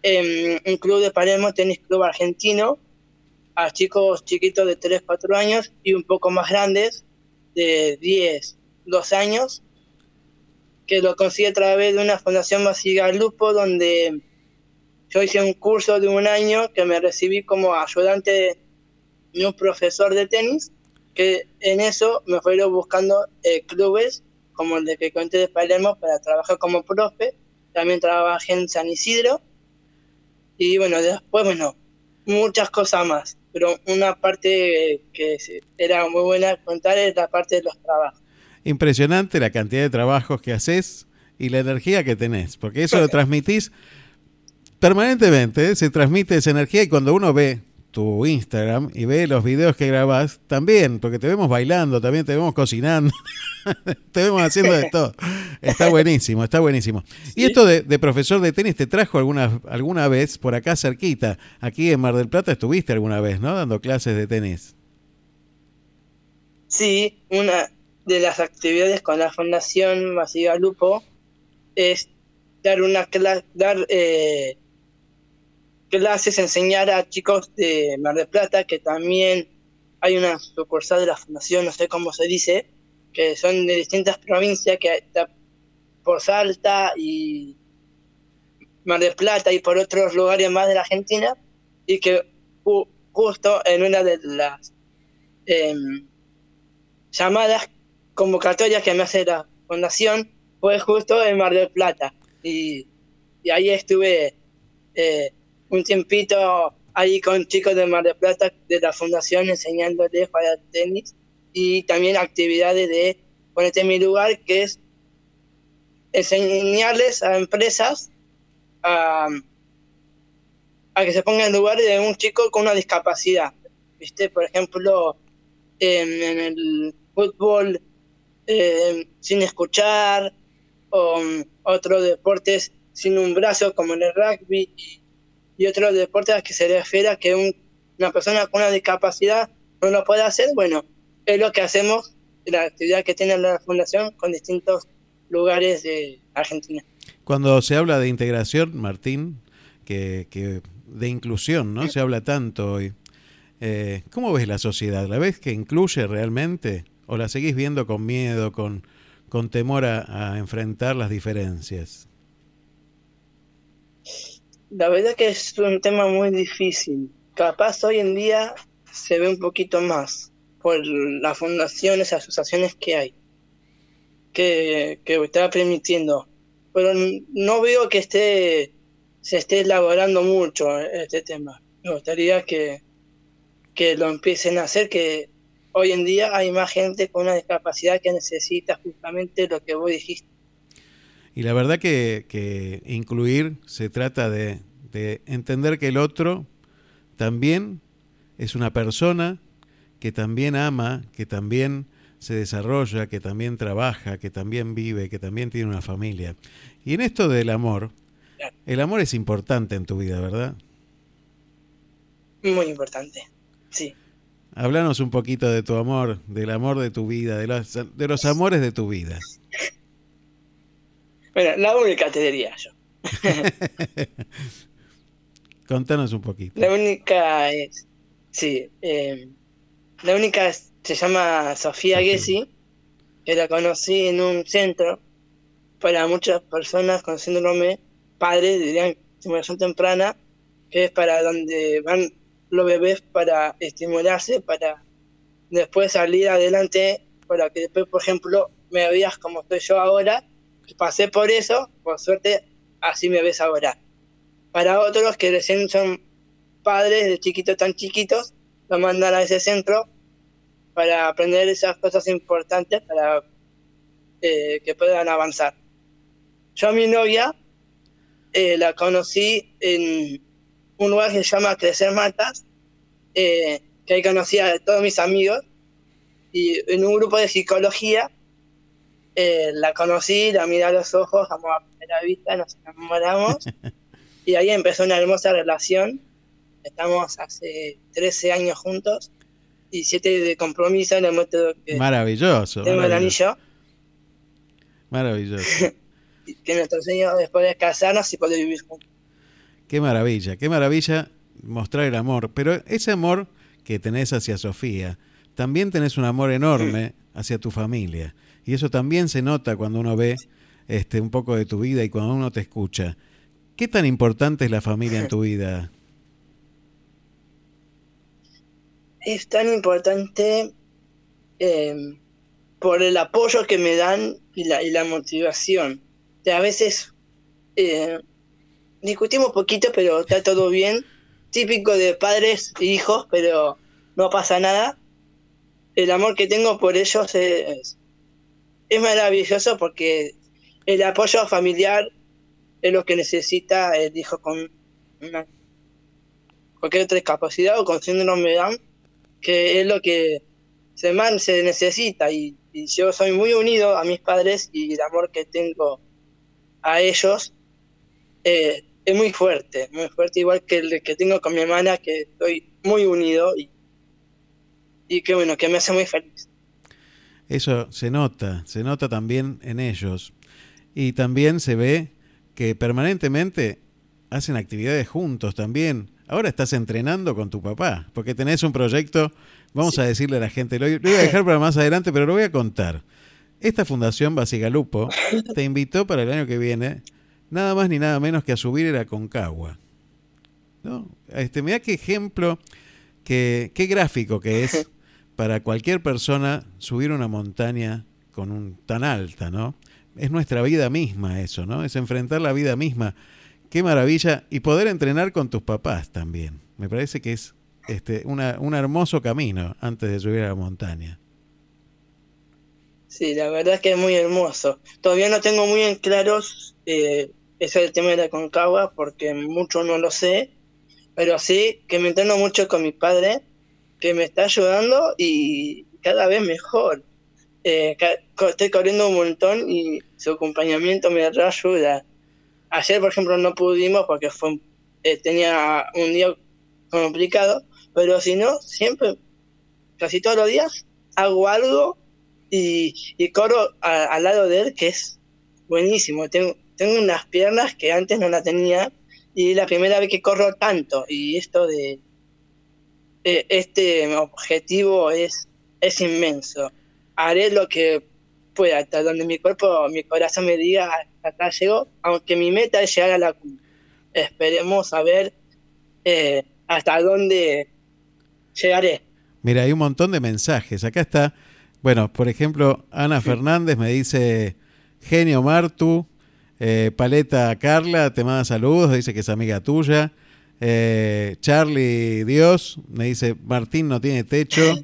en un club de Palermo, Tenis Club Argentino, a chicos chiquitos de 3, 4 años y un poco más grandes, de 10, 12 años, que lo conseguí a través de una fundación Masiga Lupo, donde yo hice un curso de un año que me recibí como ayudante de un profesor de tenis, que en eso me fueron buscando eh, clubes como el de que conté de Palermo para trabajar como profe. También trabajé en San Isidro. Y bueno, después, bueno, muchas cosas más. Pero una parte que era muy buena contar es la parte de los trabajos. Impresionante la cantidad de trabajos que haces y la energía que tenés, porque eso lo transmitís permanentemente, ¿eh? se transmite esa energía y cuando uno ve tu Instagram y ve los videos que grabás, también, porque te vemos bailando, también te vemos cocinando, te vemos haciendo de todo. Está buenísimo, está buenísimo. Y esto de, de, profesor de tenis te trajo alguna, alguna vez por acá cerquita, aquí en Mar del Plata estuviste alguna vez, ¿no? Dando clases de tenis. Sí, una de las actividades con la Fundación Masiva Lupo es dar una dar eh, clases, enseñar a chicos de Mar del Plata, que también hay una sucursal de la fundación, no sé cómo se dice, que son de distintas provincias, que está por Salta y Mar del Plata y por otros lugares más de la Argentina, y que justo en una de las eh, llamadas convocatorias que me hace la fundación fue justo en Mar del Plata, y, ahí estuve... Eh, un tiempito ahí con chicos de Mar del Plata de la fundación enseñándoles para tenis y también actividades de ponete en mi lugar que es enseñarles a empresas a, que se pongan en lugar de un chico con una discapacidad. ¿Viste? Por ejemplo, en el fútbol eh, sin escuchar o um, otros deportes sin un brazo como en el rugby y otros deportes a que se refiere a que un, una persona con una discapacidad no lo puede hacer, bueno, es lo que hacemos, la actividad que tiene la fundación con distintos lugares de Argentina. Cuando se habla de integración, Martín, que, que de inclusión, ¿no? Se habla tanto hoy. Eh, ¿Cómo ves la sociedad? ¿La ves que incluye realmente? ¿O la seguís viendo con miedo, con, con temor a, a enfrentar las diferencias? La verdad que es un tema muy difícil. Capaz hoy en día se ve un poquito más por las fundaciones, asociaciones que hay, que, que está permitiendo. Pero no veo que esté se esté elaborando mucho este tema. Me gustaría que, que lo empiecen a hacer, que hoy en día hay más gente con una discapacidad que necesita justamente lo que vos dijiste. Y la verdad que, que incluir se trata de, de, entender que el otro también es una persona que también ama, que también se desarrolla, que también trabaja, que también vive, que también tiene una familia. Y en esto del amor, el amor es importante en tu vida, ¿verdad? Muy importante, sí. Háblanos un poquito de tu amor, del amor de tu vida, de los, de los amores de tu vida. Bueno, la única te diría yo. Contanos un poquito. La única es, sí, eh, la única se llama Sofía, Sofía. Gessi, que la conocí en un centro para muchas personas con síndrome padre, dirían estimulación temprana, que es para donde van los bebés para estimularse, para después salir adelante, para que después, por ejemplo, me veas como estoy yo ahora, pasé por eso, por suerte, así me ves ahora. Para otros que recién son padres de chiquitos tan chiquitos, lo mandan a ese centro para aprender esas cosas importantes para eh, que puedan avanzar. Yo a mi novia eh, la conocí en un lugar que se llama Crecer Matas, eh, que ahí conocí a todos mis amigos, y en un grupo de psicología eh, la conocí, la miré a los ojos, amor a primera vista, nos enamoramos, y ahí empezó una hermosa relación. Estamos hace 13 años juntos y 7 de compromiso. Le muestro que maravilloso. Tengo maravilloso. el anillo. Maravilloso. que nuestro sueño después de casarnos y poder vivir juntos. Qué maravilla, qué maravilla mostrar el amor. Pero ese amor que tenés hacia Sofía, también tenés un amor enorme hacia tu familia. Y eso también se nota cuando uno ve este, un poco de tu vida y cuando uno te escucha. ¿Qué tan importante es la familia en tu vida? Es tan importante eh, por el apoyo que me dan y la, y la motivación. De a veces eh, discutimos poquito, pero está todo bien. Típico de padres e hijos, pero no pasa nada. El amor que tengo por ellos es, maravilloso porque el apoyo familiar es lo que necesita el hijo con una, cualquier otra discapacidad o con síndrome de que es lo que se, man, se necesita. Y, y yo soy muy unido a mis padres y el amor que tengo a ellos eh, es muy fuerte, muy fuerte, igual que el que tengo con mi hermana, que estoy muy unido y, y que bueno, que me hace muy feliz. Eso se nota, se nota también en ellos. Y también se ve que permanentemente hacen actividades juntos también. Ahora estás entrenando con tu papá, porque tenés un proyecto, vamos sí. a decirle a la gente, lo, lo voy a dejar para más adelante, pero lo voy a contar. Esta fundación Basigalupo te invitó para el año que viene nada más ni nada menos que a subir el Aconcagua. ¿No? Este, mira qué ejemplo, qué, qué gráfico que es para cualquier persona subir una montaña con un tan alta, ¿no? Es nuestra vida misma eso, ¿no? Es enfrentar la vida misma. qué maravilla. Y poder entrenar con tus papás también. Me parece que es este, una, un hermoso camino antes de subir a la montaña. Sí, la verdad es que es muy hermoso. Todavía no tengo muy en claros eh, es el tema de la concagua porque mucho no lo sé, pero sí que me entreno mucho con mi padre, que me está ayudando y cada vez mejor. Eh, estoy corriendo un montón y su acompañamiento me ayuda. Ayer, por ejemplo, no pudimos porque fue eh, tenía un día complicado, pero si no, siempre, casi todos los días, hago algo y corro al lado de él, que es buenísimo. Tengo, tengo unas piernas que antes no las tenía y la primera vez que corro tanto y esto de eh, este objetivo es, es inmenso. Haré lo que pueda, hasta donde mi cuerpo, mi corazón me diga, hasta acá llego, aunque mi meta es llegar a la cumbre. Esperemos a ver eh, hasta dónde llegaré. Mira, hay un montón de mensajes. Acá está, bueno, por ejemplo, Ana Fernández me dice, genio Martu, eh, Paleta Carla te manda saludos, dice que es amiga tuya. Eh, Charlie Dios me dice, Martín no tiene techo.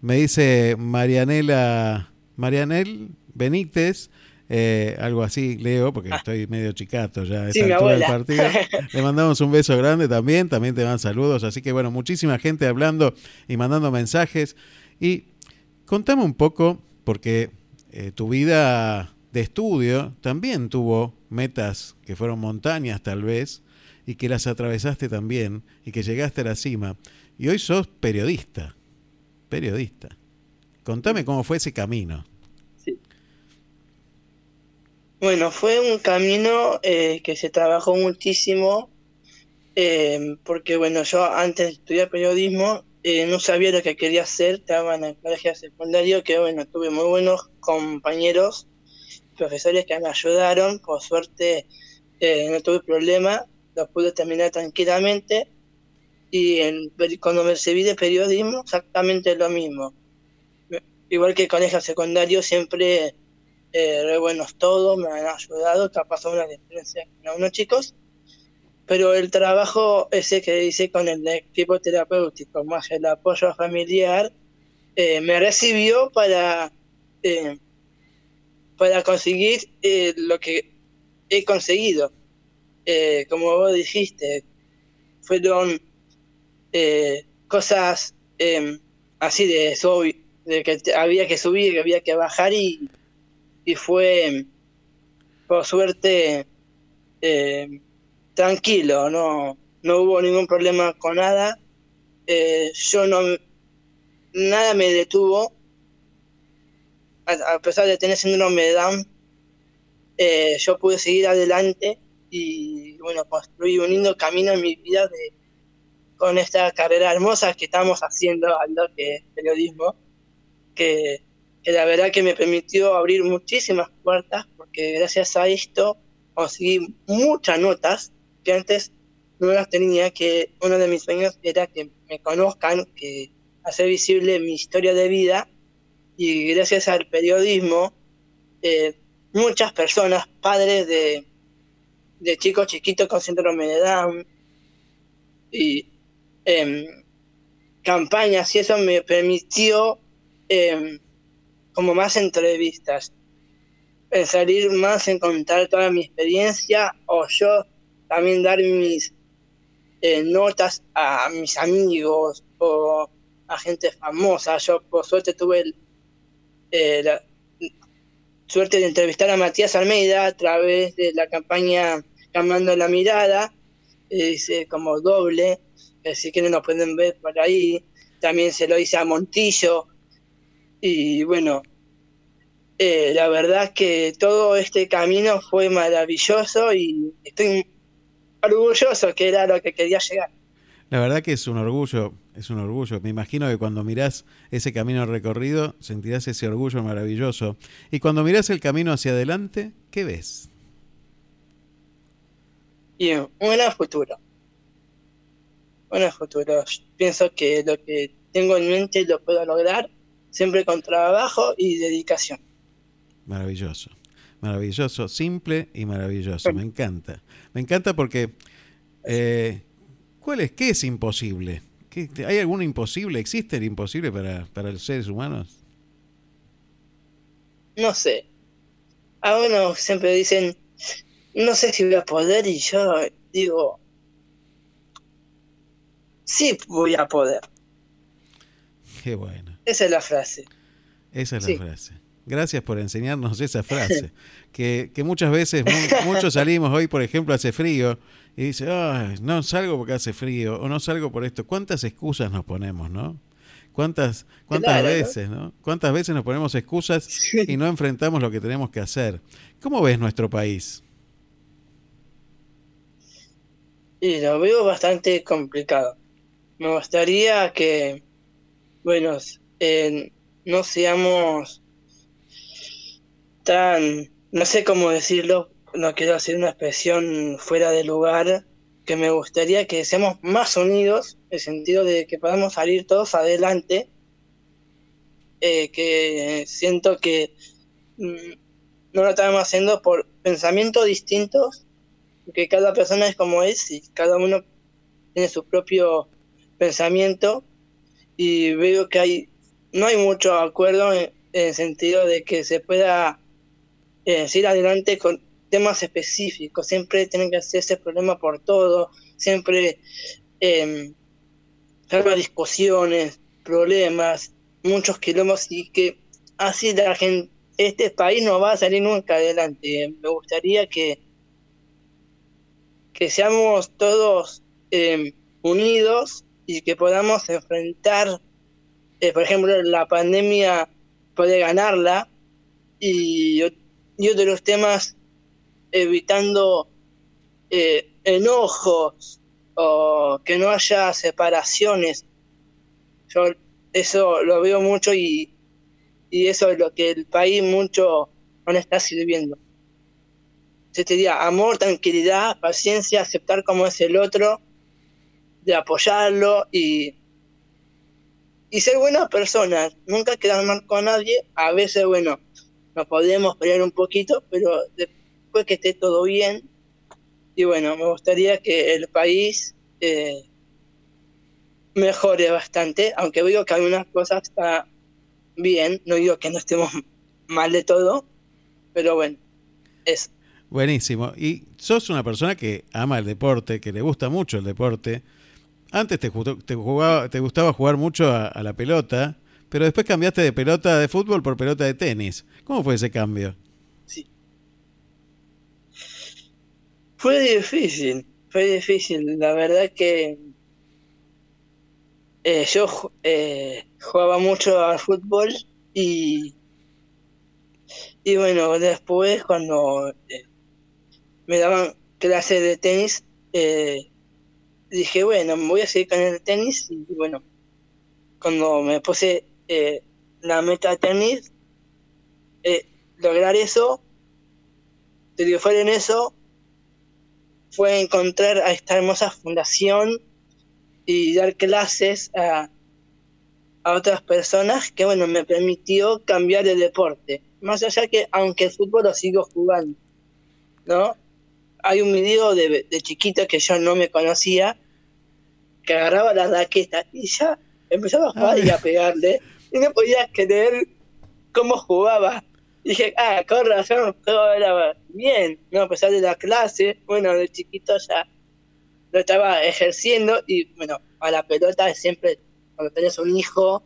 Me dice Marianela, Marianel Benítez, eh, algo así, leo, porque ah. estoy medio chicato ya a esta altura del partido. Le mandamos un beso grande también, también te dan saludos. Así que bueno, muchísima gente hablando y mandando mensajes. Y contame un poco, porque tu vida de estudio también tuvo metas que fueron montañas tal vez y que las atravesaste también y que llegaste a la cima. Y hoy sos periodista, periodista. Contame cómo fue ese camino. Bueno, fue un camino eh, que se trabajó muchísimo eh, porque bueno, yo antes de estudiar periodismo eh, no sabía lo que quería hacer, estaba en el colegio secundario que bueno, tuve muy buenos compañeros profesores que me ayudaron, por suerte eh, no tuve problema, lo pude terminar tranquilamente y en, cuando me recibí de periodismo exactamente lo mismo. Igual que el colegio secundario siempre eh, re buenos todos, me han ayudado, ha pasado una diferencia con unos chicos, pero el trabajo ese que hice con el equipo terapéutico más el apoyo familiar eh, me recibió para eh, para conseguir eh, lo que he conseguido. Eh, como vos dijiste, fueron eh, cosas em, así de, de que había que subir, que había que bajar y, y fue, por suerte, tranquilo, no, no hubo ningún problema con nada. yo no, nada me detuvo a, pesar de tener síndrome de Down, eh, yo pude seguir adelante y bueno, construir un lindo camino en mi vida de, con esta carrera hermosa que estamos haciendo, lo que es periodismo, que, que la verdad que me permitió abrir muchísimas puertas, porque gracias a esto conseguí muchas notas que antes no las tenía, que uno de mis sueños era que me conozcan, que hacer visible mi historia de vida y gracias al periodismo, eh, muchas personas, padres de, de chicos chiquitos con síndrome de Down y em, campañas y eso me permitió em, como más entrevistas, salir más en contar toda mi experiencia o yo también dar mis eh, notas a mis amigos o a gente famosa. Yo por suerte tuve el, eh, la suerte de entrevistar a Matías Almeida a través de la campaña Cambiando la Mirada, es como doble, así que no nos pueden ver por ahí. También se lo hice a Montillo. Y bueno, eh, la verdad que todo este camino fue maravilloso y estoy orgulloso que era lo que quería llegar. La verdad que es un orgullo, es un orgullo. Me imagino que cuando mirás ese camino recorrido sentirás ese orgullo maravilloso. Y cuando mirás el camino hacia adelante, ¿qué ves? Y un gran futuro. Un gran futuro. Pienso que lo que tengo en mente lo puedo lograr siempre con trabajo y dedicación. Maravilloso. Maravilloso, simple y maravilloso. Me encanta. Me encanta porque... Eh, ¿Cuál es? ¿Qué es imposible? ¿Qué, ¿Hay algún imposible? ¿Existe el imposible para, para los seres humanos? No sé. A uno siempre dicen, no sé si voy a poder y yo digo, sí voy a poder. Qué bueno. Esa es la frase. Esa es la frase. Gracias por enseñarnos esa frase. que, que muchas veces, muchos salimos hoy, por ejemplo, hace frío y dice, no salgo porque hace frío o no salgo por esto. ¿Cuántas excusas nos ponemos, no? ¿Cuántas, cuántas veces, ¿no? ¿Cuántas veces nos ponemos excusas y no enfrentamos lo que tenemos que hacer? ¿Cómo ves nuestro país? Y lo veo bastante complicado. Me gustaría que, bueno, eh, no seamos tan, no sé cómo decirlo, no quiero hacer una expresión fuera de lugar, que me gustaría que seamos más unidos, en el sentido de que podamos salir todos adelante, eh, que siento que mm, no lo estamos haciendo por pensamientos distintos, que cada persona es como es y cada uno tiene su propio pensamiento. Y veo que hay no hay mucho acuerdo en, el sentido de que se pueda eh, adelante con temas específicos, siempre tienen que hacerse problema por todo, siempre eh, discusiones, problemas, muchos kilómetros y que así la gente, este país no va a salir nunca adelante. Me gustaría que, que seamos todos em, unidos y que podamos enfrentar, eh, por ejemplo, la pandemia, puede ganarla y, y otro de los temas evitando eh, enojos o que no haya separaciones. Yo eso lo veo mucho y, eso es lo que el país mucho no está sirviendo. Se te diría amor, tranquilidad, paciencia, aceptar como es el otro, de apoyarlo y, y ser buenas personas. Nunca quedar mal con nadie. A veces, bueno, nos podemos pelear un poquito, pero que esté todo bien. Y bueno, me gustaría que el país eh, mejore bastante, aunque digo que algunas cosas está bien, no digo que no estemos mal de todo, pero bueno, es. Buenísimo. Y sos una persona que ama el deporte, que le gusta mucho el deporte. Antes te, jugaba, te gustaba jugar mucho a la pelota, pero después cambiaste de pelota de fútbol por pelota de tenis. ¿Cómo fue ese cambio? Fue difícil, fue difícil. La verdad que eh, yo eh, jugaba mucho al fútbol y, y bueno, después cuando eh, me daban clases de tenis, dije, bueno, me voy a seguir con el tenis y bueno, cuando me puse la meta tenis, lograr eso, fue en eso, fue encontrar a esta hermosa fundación y dar clases a, a otras personas que, bueno, me permitió cambiar de deporte. Más allá que, aunque el fútbol lo sigo jugando, ¿no? Hay un video de, de chiquito que yo no me conocía, que agarraba la raqueta y ya empezaba a jugar y a pegarle. Y no podía creer cómo jugaba dije, ah, con razón, todo era bien, no a pesar de la clase, bueno, de chiquito ya lo estaba ejerciendo y bueno, a la pelota siempre, cuando tenés un hijo,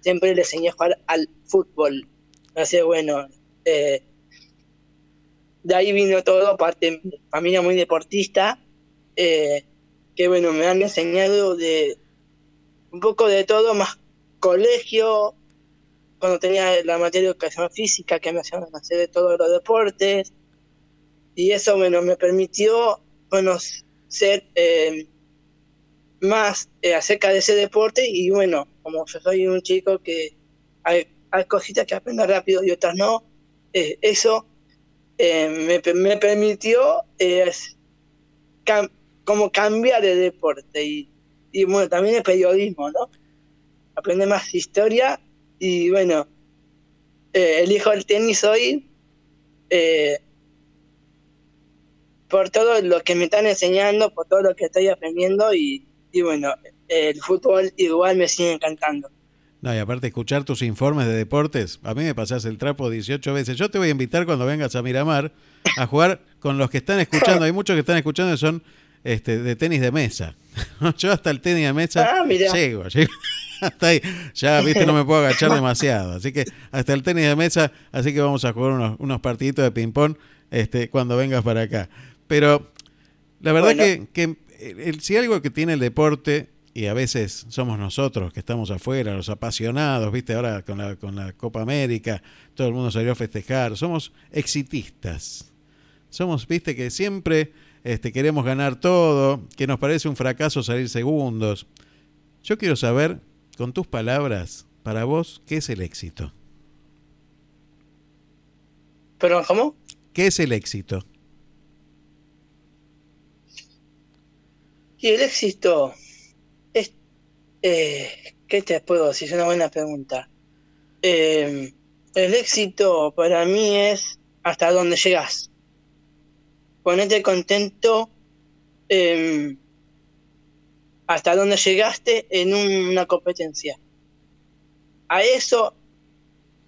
siempre le enseñé a jugar al fútbol. Así bueno, eh, de ahí vino todo, parte mi familia muy deportista, eh, que bueno, me han enseñado de un poco de todo, más colegio, cuando tenía la materia de educación física que me hacían hacer de todos los deportes y eso bueno me permitió conocer eh, más eh, acerca de ese deporte y bueno como yo soy un chico que hay, hay cositas que aprendo rápido y otras no eh, eso me, me, permitió como cambiar de deporte y, y bueno también el periodismo no aprender más historia y bueno, eh, elijo el tenis hoy eh, por todo lo que me están enseñando, por todo lo que estoy aprendiendo y, y bueno, el fútbol igual me sigue encantando. No, y aparte escuchar tus informes de deportes, a mí me pasas el trapo 18 veces. Yo te voy a invitar cuando vengas a Miramar a jugar con los que están escuchando. Hay muchos que están escuchando y son este, de tenis de mesa. Yo hasta el tenis de mesa Ah, llego, llego. Hasta ahí. Ya, viste, no me puedo agachar demasiado. Así que hasta el tenis de mesa, así que vamos a jugar unos, unos partiditos de ping-pong este, cuando vengas para acá. Pero la verdad Bueno. que, que el- si algo que tiene el deporte, y a veces somos nosotros que estamos afuera, los apasionados, viste, ahora con la, con la Copa América, todo el mundo salió a festejar, somos exitistas. Somos, viste, que siempre este, queremos ganar todo, que nos parece un fracaso salir segundos. Yo quiero saber, con tus palabras, para vos, ¿qué es el éxito? ¿Pero cómo? ¿Qué es el éxito? Y el éxito es... Eh, ¿Qué te puedo decir? Es una buena pregunta. Eh, el éxito para mí es hasta donde llegas. Ponete contento eh, hasta donde llegaste en una competencia. A eso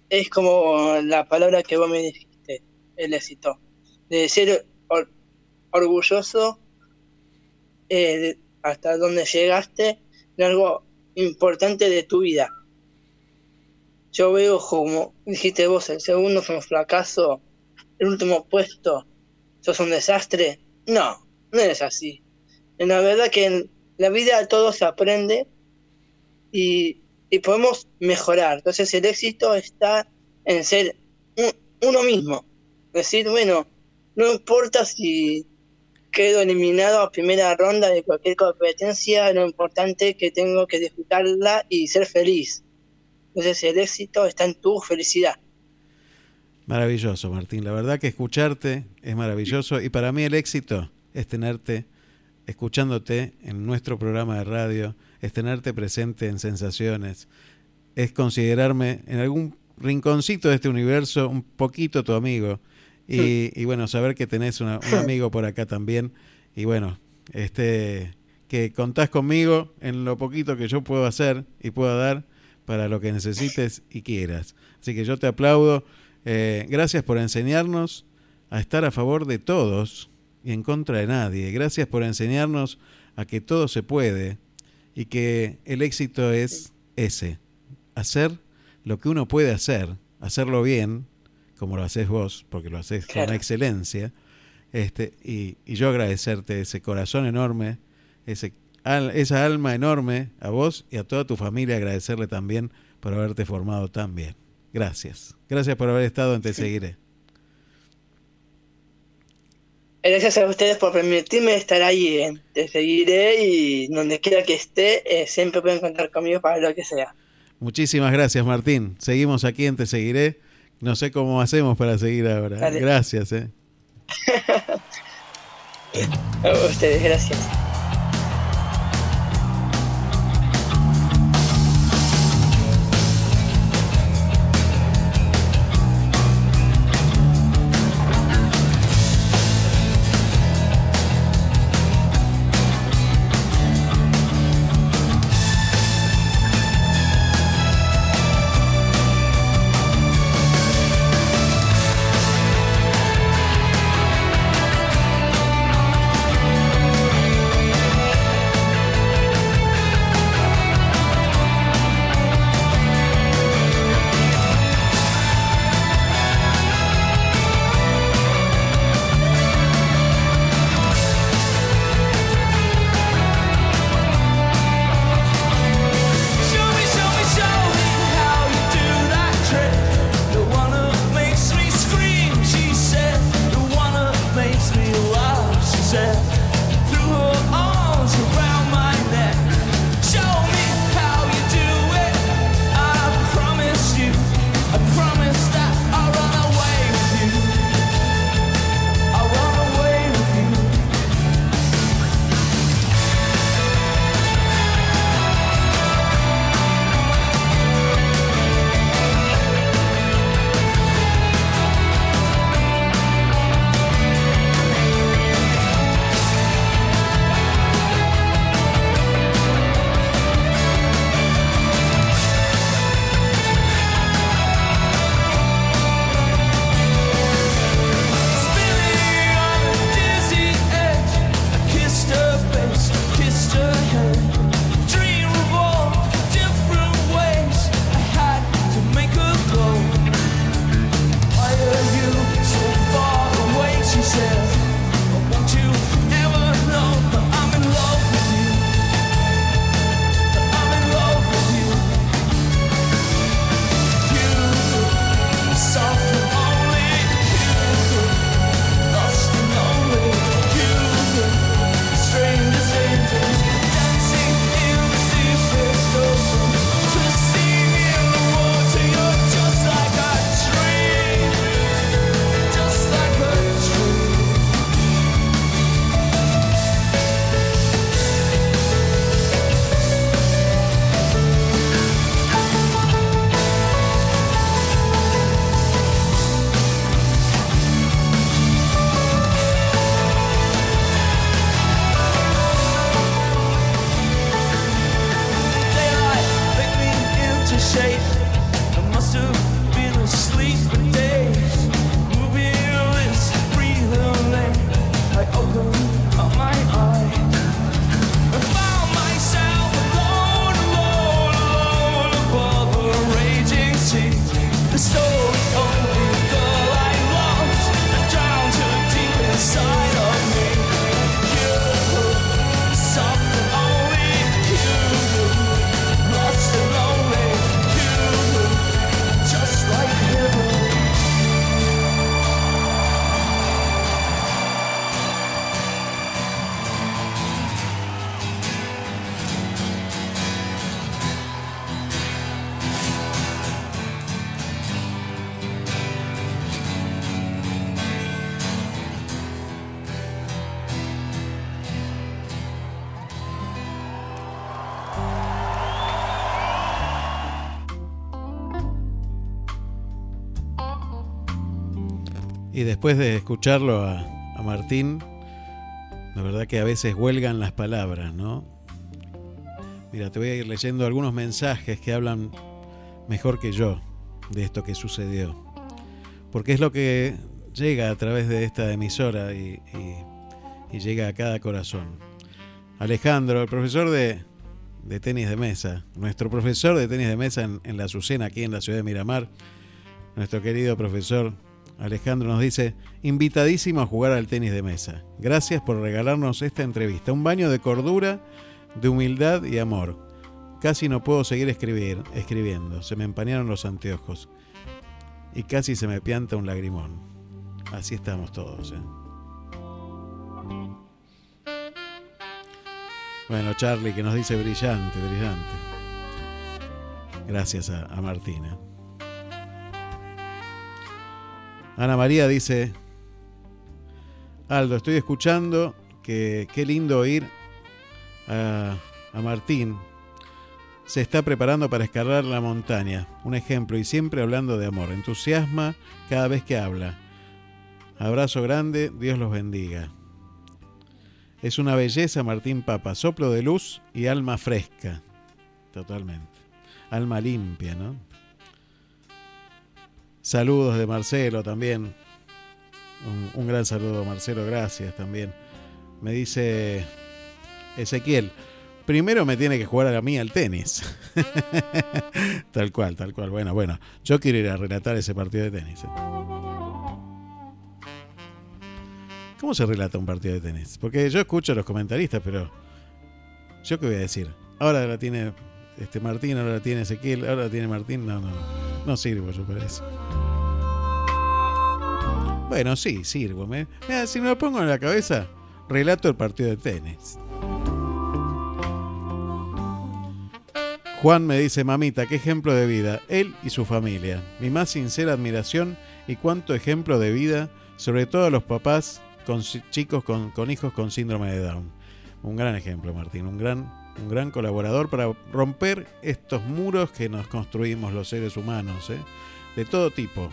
es como la palabra que vos me dijiste, el éxito. De ser or- orgulloso eh, hasta donde llegaste en algo importante de tu vida. Yo veo como dijiste vos, el segundo fue un fracaso, el último puesto, sos un desastre. No, no es así. En la verdad que en la vida todo se aprende y, y podemos mejorar. Entonces el éxito está en ser un- uno mismo. Decir, bueno, no importa si quedo eliminado a primera ronda de cualquier competencia, lo importante es que tengo que disfrutarla y ser feliz. Entonces el éxito está en tu felicidad. Maravilloso, Martín. La verdad que escucharte es maravilloso y para mí el éxito es tenerte escuchándote en nuestro programa de radio, es tenerte presente en sensaciones, es considerarme en algún rinconcito de este universo un poquito tu amigo y, bueno, saber que tenés una- un amigo por acá también y bueno, este que contás conmigo en lo poquito que yo puedo hacer y puedo dar para lo que necesites y quieras. Así que yo te aplaudo. Eh, gracias por enseñarnos a estar a favor de todos y en contra de nadie. Gracias por enseñarnos a que todo se puede y que el éxito es ese, hacer lo que uno puede hacer, hacerlo bien, como lo haces vos, porque lo haces Claro. con excelencia, este, y, y yo agradecerte ese corazón enorme, ese, al- esa alma enorme a vos y a toda tu familia, agradecerle también por haberte formado tan bien. Gracias. Gracias por haber estado en Te Seguiré. Gracias a ustedes por permitirme estar ahí. ¿eh? Te seguiré y donde quiera que esté, eh, siempre pueden contar conmigo para lo que sea. Muchísimas gracias, Martín. Seguimos aquí en Te Seguiré. No sé cómo hacemos para seguir ahora. Dale. Gracias. Eh. A ustedes, gracias. Después de escucharlo a, Martín, la verdad que a veces huelgan las palabras, ¿no? Mira, te voy a ir leyendo algunos mensajes que hablan mejor que yo de esto que sucedió. Porque es lo que llega a través de esta emisora y, llega a cada corazón. Alejandro, el profesor de, de tenis de mesa, nuestro profesor de tenis de mesa en, en la Azucena, aquí en la ciudad de Miramar, nuestro querido profesor Alejandro nos dice, invitadísimo a jugar al tenis de mesa. Gracias por regalarnos esta entrevista. Un baño de cordura, de humildad y amor. Casi no puedo seguir escribiendo. Se me empañaron los anteojos. Y casi se me pianta un lagrimón. Así estamos todos. ¿eh? Bueno, Charlie que nos dice brillante, brillante. Gracias a Martina. Ana María dice, Aldo, estoy escuchando que qué lindo oír a, a Martín. Se está preparando para escalar la montaña. Un ejemplo y siempre hablando de amor. Entusiasma cada vez que habla. Abrazo grande, Dios los bendiga. Es una belleza Martín Papa, soplo de luz y alma fresca. Totalmente. Alma limpia, ¿no? Saludos de Marcelo también. Un, gran saludo, Marcelo, gracias también. Me dice Ezequiel, primero me tiene que jugar a mí al tenis. tal cual, tal cual. Bueno, bueno, yo quiero ir a relatar ese partido de tenis. ¿eh? ¿Cómo se relata un partido de tenis? Porque yo escucho a los comentaristas, pero ¿yo qué voy a decir? Ahora la tiene este Martín, ahora la tiene Ezequiel, ahora la tiene Martín. No, no, no sirvo yo para eso. Bueno, sí, sirvo. Me, mira, si me lo pongo en la cabeza, relato el partido de tenis. Juan me dice, mamita, qué ejemplo de vida, él y su familia. Mi más sincera admiración y cuánto ejemplo de vida, sobre todo a los papás con chicos con, con hijos con síndrome de Down. Un gran ejemplo, Martín, un gran, un gran colaborador para romper estos muros que nos construimos los seres humanos, ¿eh? de todo tipo.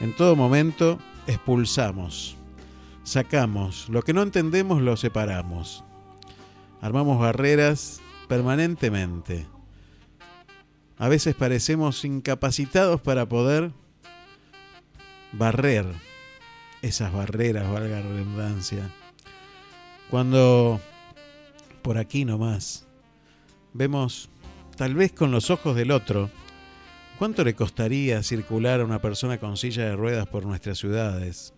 En todo momento expulsamos, sacamos, lo que no entendemos lo separamos. Armamos barreras permanentemente. A veces parecemos incapacitados para poder barrer esas barreras, valga la redundancia. Cuando por aquí nomás vemos, tal vez con los ojos del otro, cuánto le costaría circular a una persona con silla de ruedas por nuestras ciudades.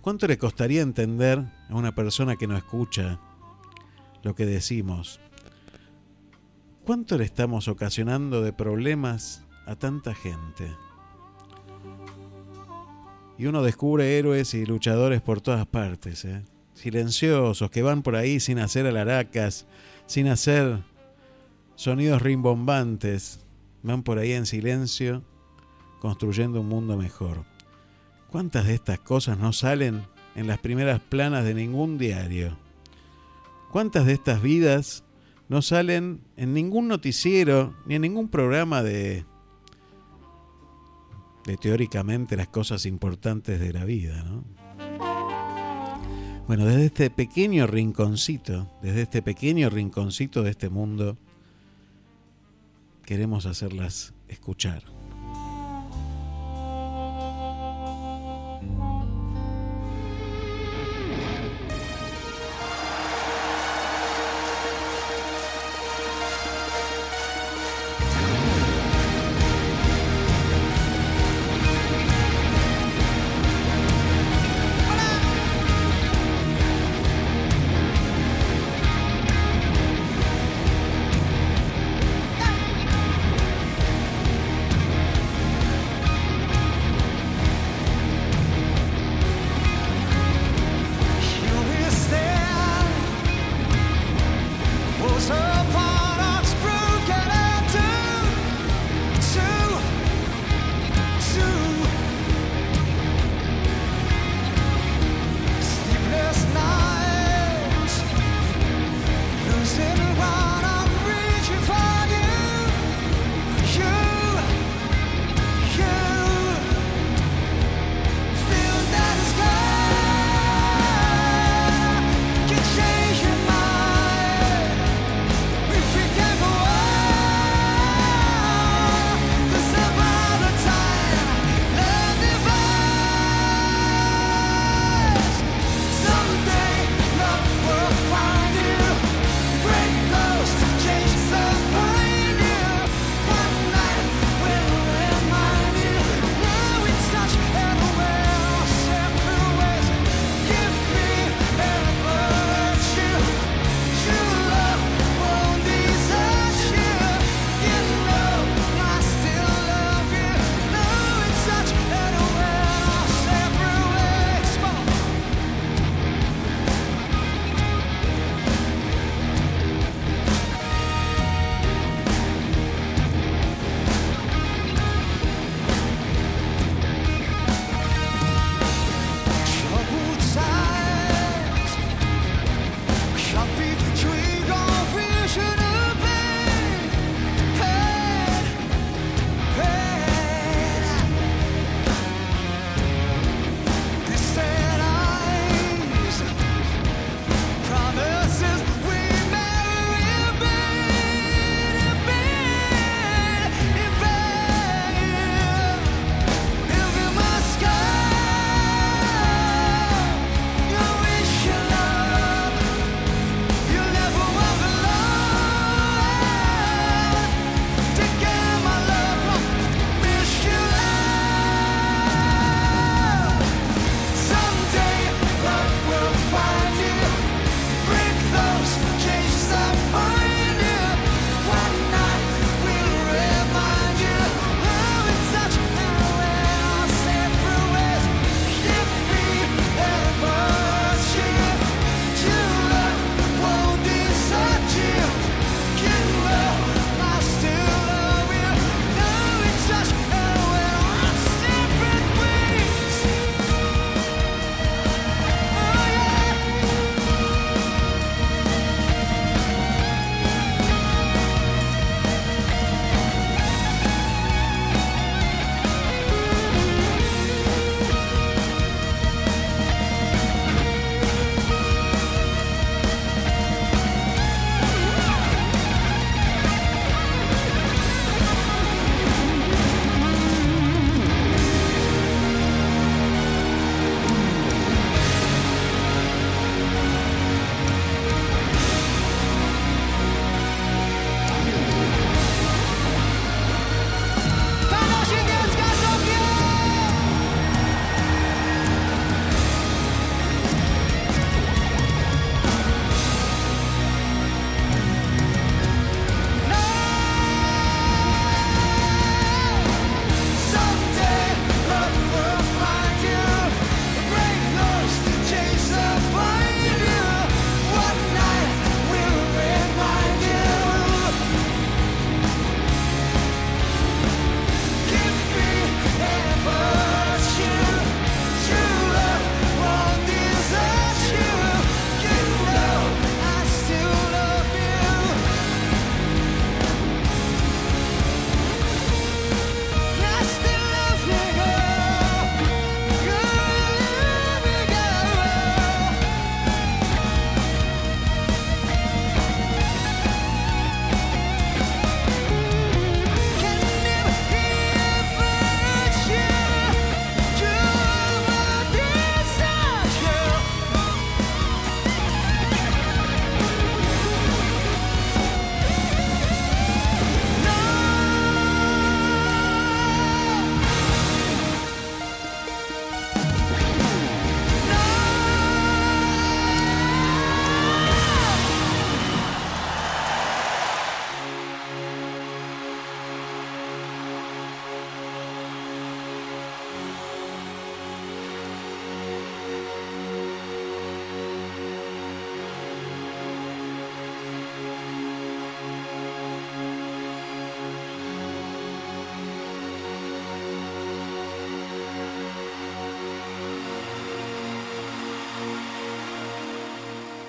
¿Cuánto le costaría entender a una persona que no escucha lo que decimos? ¿Cuánto le estamos ocasionando de problemas a tanta gente? Y uno descubre héroes y luchadores por todas partes, ¿eh? silenciosos, que van por ahí sin hacer alaracas, sin hacer sonidos rimbombantes, van por ahí en silencio, construyendo un mundo mejor. ¿Cuántas de estas cosas no salen en las primeras planas de ningún diario? ¿Cuántas de estas vidas no salen en ningún noticiero ni en ningún programa de, de teóricamente las cosas importantes de la vida, ¿no? Bueno, desde este pequeño rinconcito, desde este pequeño rinconcito de este mundo, queremos hacerlas escuchar.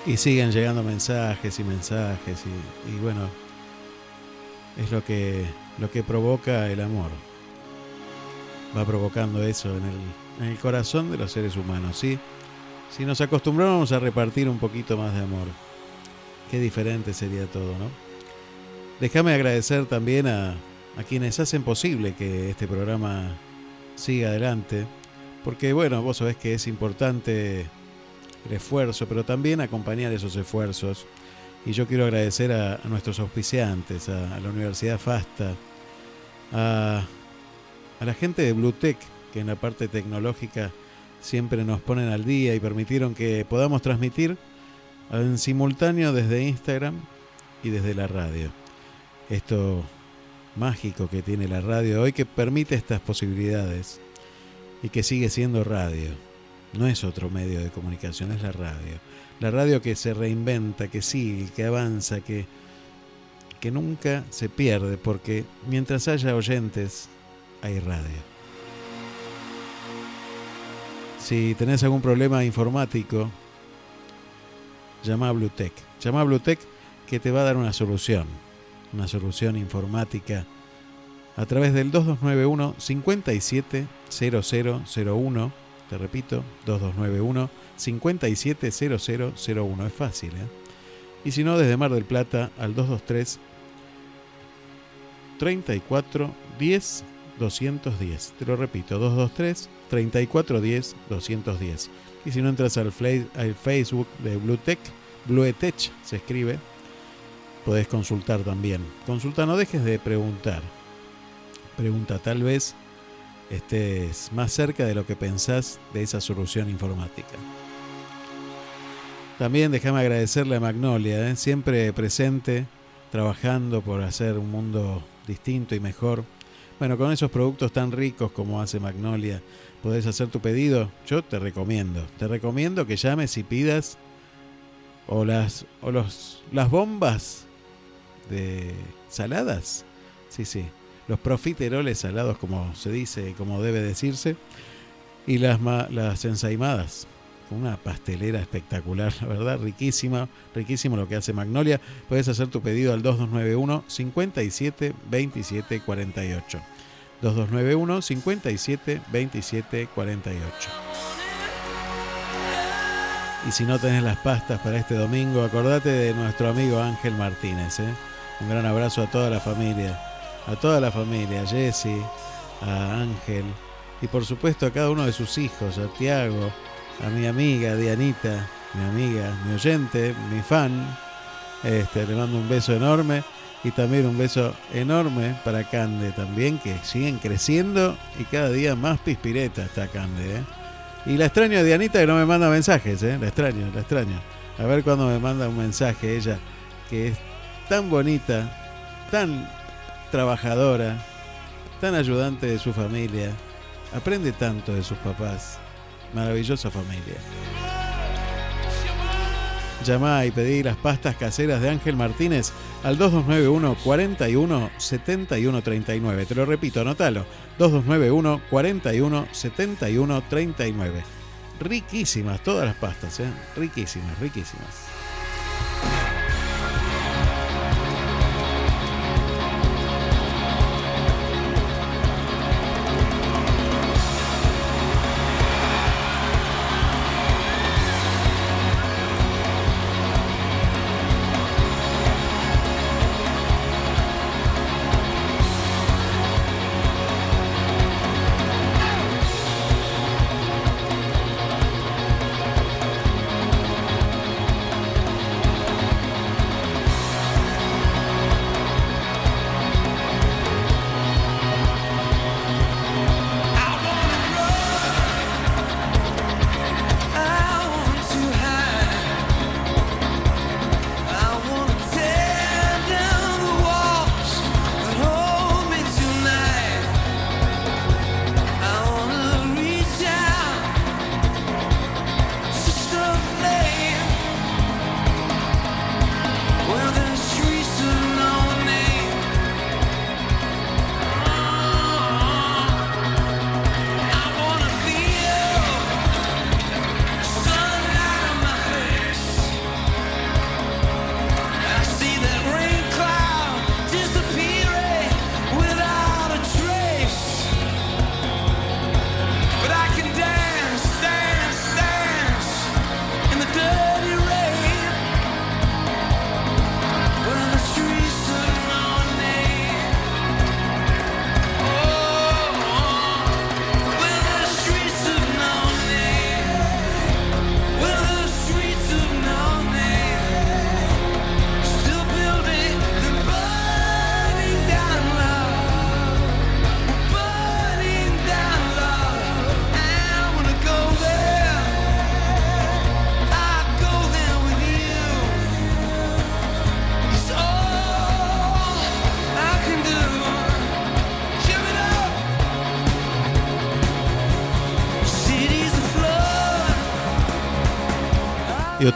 Y siguen llegando mensajes y mensajes y, bueno, es lo que, lo que provoca el amor. Va provocando eso en el, en el corazón de los seres humanos, ¿sí? Si nos acostumbramos a repartir un poquito más de amor, qué diferente sería todo, ¿no? Déjame agradecer también a, a quienes hacen posible que este programa siga adelante, porque bueno, vos sabés que es importante el esfuerzo, pero también acompañar esos esfuerzos. Y yo quiero agradecer a, nuestros auspiciantes, a, a, la Universidad FASTA, a, a la gente de Bluetech, que en la parte tecnológica siempre nos ponen al día y permitieron que podamos transmitir en simultáneo desde Instagram y desde la radio. Esto mágico que tiene la radio hoy que permite estas posibilidades y que sigue siendo radio. No es otro medio de comunicación, es la radio. La radio que se reinventa, que sigue, que avanza, que, que nunca se pierde, porque mientras haya oyentes, hay radio. Si tenés algún problema informático, llama a Bluetech. Llama a Bluetech que te va a dar una solución. Una solución informática a través del 2291 570001. Te repito, 2291 570001. Es fácil, ¿eh? Y si no, desde Mar del Plata al 223 34 10 210. Te lo repito, 223 3410 210. Y si no entras al, al Facebook de Bluetech, Bluetech se escribe, podés consultar también. Consulta, no dejes de preguntar. Pregunta, tal vez estés más cerca de lo que pensás de esa solución informática. También déjame agradecerle a Magnolia, ¿eh? siempre presente, trabajando por hacer un mundo distinto y mejor. Bueno, con esos productos tan ricos como hace Magnolia, podés hacer tu pedido. Yo te recomiendo, te recomiendo que llames y pidas o las o los las bombas de saladas. Sí, sí, los profiteroles salados como se dice, como debe decirse y las las ensaimadas una pastelera espectacular, la verdad, riquísima, riquísimo lo que hace Magnolia. Puedes hacer tu pedido al 2291 57 27 48. 2291 57 27 48. Y si no tenés las pastas para este domingo, acordate de nuestro amigo Ángel Martínez. ¿eh? Un gran abrazo a toda la familia, a toda la familia, a Jesse, a Ángel y por supuesto a cada uno de sus hijos, a Tiago, a mi amiga Dianita, mi amiga, mi oyente, mi fan. Este, le mando un beso enorme y también un beso enorme para Cande también, que siguen creciendo y cada día más pispireta está Cande. ¿eh? Y la extraño a Dianita que no me manda mensajes, ¿eh? la extraño, la extraño. A ver cuando me manda un mensaje ella, que es tan bonita, tan trabajadora, tan ayudante de su familia, aprende tanto de sus papás. Maravillosa familia. Llama y pedí las pastas caseras de Ángel Martínez al 2291 41 71 39. Te lo repito, anótalo. 2291 41 71 39. Riquísimas todas las pastas, ¿eh? Riquísimas, riquísimas.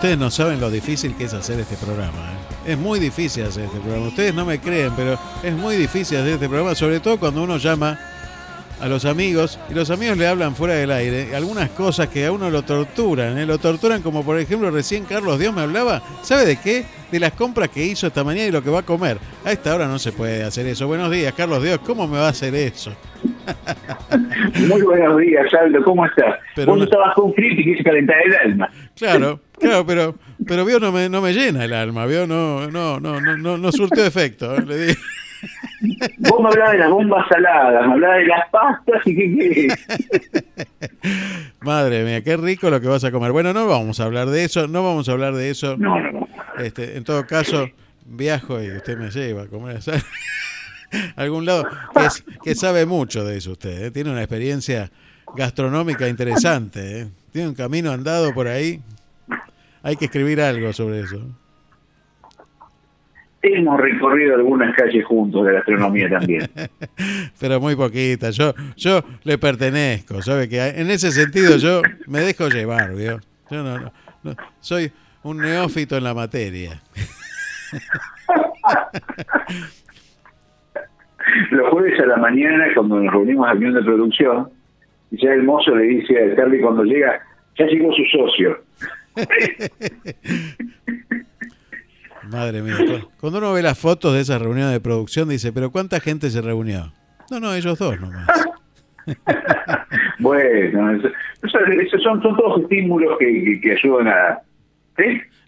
Ustedes no saben lo difícil que es hacer este programa. ¿eh? Es muy difícil hacer este programa. Ustedes no me creen, pero es muy difícil hacer este programa, sobre todo cuando uno llama a los amigos y los amigos le hablan fuera del aire. Algunas cosas que a uno lo torturan, ¿eh? lo torturan como por ejemplo recién Carlos Dios me hablaba, ¿sabe de qué? De las compras que hizo esta mañana y lo que va a comer. A esta hora no se puede hacer eso. Buenos días, Carlos Dios, ¿cómo me va a hacer eso? Muy buenos días, Aldo, ¿cómo estás? Pero Vos no estabas con frío y quise calentar el alma. Claro, claro, pero, pero vio no me, no me llena el alma, vio no, no, no, no, no, no surtió efecto, ¿eh? le. Vos me hablabas de las bombas saladas, me hablabas de las pastas y qué Madre mía, qué rico lo que vas a comer. Bueno, no vamos a hablar de eso, no vamos a hablar de eso. No, no, no. Este, en todo caso, viajo y usted me lleva a comer a algún lado que, sabe mucho de eso usted. ¿eh? Tiene una experiencia gastronómica interesante. ¿eh? Tiene un camino andado por ahí. Hay que escribir algo sobre eso. Hemos recorrido algunas calles juntos de gastronomía también. Pero muy poquita. Yo yo le pertenezco, ¿sabe? Que en ese sentido yo me dejo llevar, ¿vio? Yo no, no, soy un neófito en la materia. Los jueves a la mañana, cuando nos reunimos al reunión de producción, ya el mozo le dice a Charlie cuando llega, ya llegó su socio. Madre mía. Cuando uno ve las fotos de esa reunión de producción, dice, pero ¿cuánta gente se reunió? No, no, ellos dos nomás. bueno, esos son, son, todos estímulos que, que, ayudan a...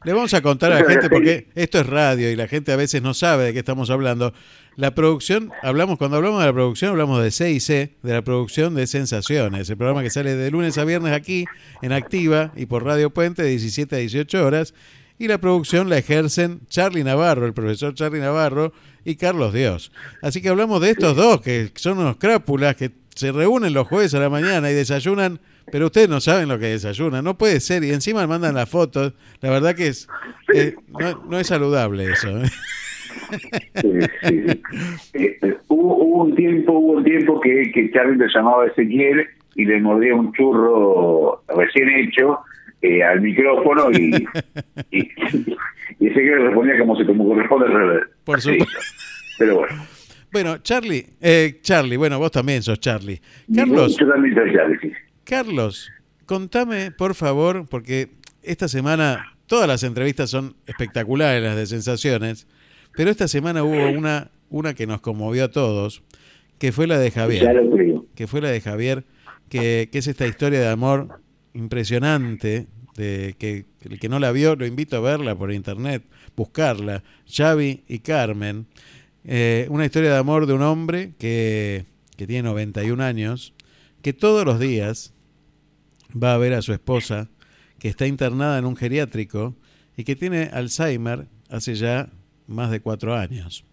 Le vamos a contar a la gente, porque esto es radio y la gente a veces no sabe de qué estamos hablando. La producción, hablamos cuando hablamos de la producción, hablamos de C de la producción de Sensaciones, el programa que sale de lunes a viernes aquí en Activa y por Radio Puente de 17 a 18 horas y la producción la ejercen Charlie Navarro, el profesor Charlie Navarro y Carlos Dios. Así que hablamos de estos dos, que son unos crápulas que se reúnen los jueves a la mañana y desayunan, pero ustedes no saben lo que desayunan, no puede ser, y encima mandan las fotos, la verdad que es eh, no, es saludable eso. ¿eh? Eh, hubo, un tiempo, hubo un tiempo que, que Charlie le llamaba Ezequiel y le mordía un churro recién hecho eh, al micrófono y, y, ese que respondía como se como corresponde al revés. Por supuesto. Pero bueno. Bueno, Charlie, eh, Charlie, bueno, vos también sos Charlie. Carlos. Yo también soy Charlie, Carlos, contame, por favor, porque esta semana todas las entrevistas son espectaculares, las de sensaciones, pero esta semana hubo una, una que nos conmovió a todos, que fue la de Javier. Que fue la de Javier, que, que es esta historia de amor impresionante de que el que no la vio lo invito a verla por internet, buscarla, Xavi y Carmen, eh, una historia de amor de un hombre que, que tiene 91 años, que todos los días va a ver a su esposa, que está internada en un geriátrico y que tiene Alzheimer hace ya más de cuatro años.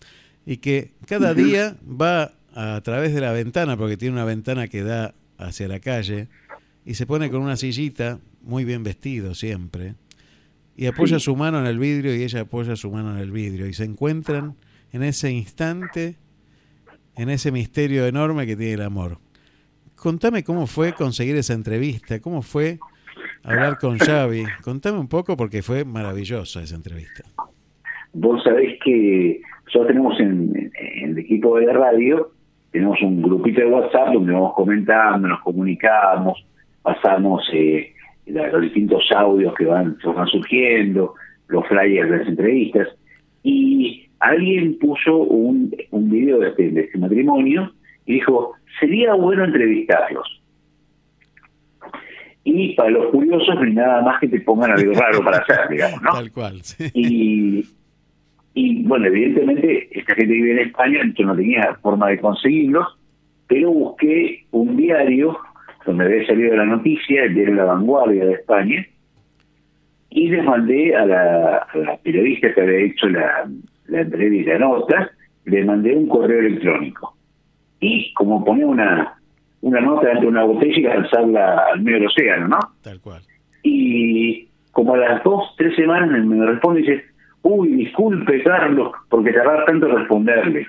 Y que cada día va a través de la ventana, porque tiene una ventana que da hacia la calle, y se pone con una sillita, muy bien vestido siempre, y apoya su mano en el vidrio y ella apoya su mano en el vidrio y se encuentran en ese instante, en ese misterio enorme que tiene el amor. Contame cómo fue conseguir esa entrevista, cómo fue hablar con Xavi. Contame un poco porque fue maravillosa esa entrevista. Vos sabés que nosotros tenemos en, el equipo de radio, tenemos un grupito de WhatsApp donde vamos comentando, nos comunicamos, pasamos eh, los distintos audios que van, van surgiendo, los flyers de las entrevistas, y alguien puso un, un video de este, de este matrimonio y dijo, sería bueno entrevistarlos. Y para los curiosos no hay nada más que te pongan algo raro para hacer, digamos, ¿no? Tal cual. Y, y bueno, evidentemente esta gente vive en España, yo no tenía forma de conseguirlos, pero busqué un diario donde había salido la noticia, el diario La Vanguardia de España, y les mandé a la, periodista que había hecho la, la entrevista, la nota, le mandé un correo electrónico. Y como ponía una, una nota dentro de una botella y lanzarla al medio del océano, ¿no? Tal cual. Y como a las dos, tres semanas me responde y dice, uy, disculpe Carlos, porque tardaba tanto responderle.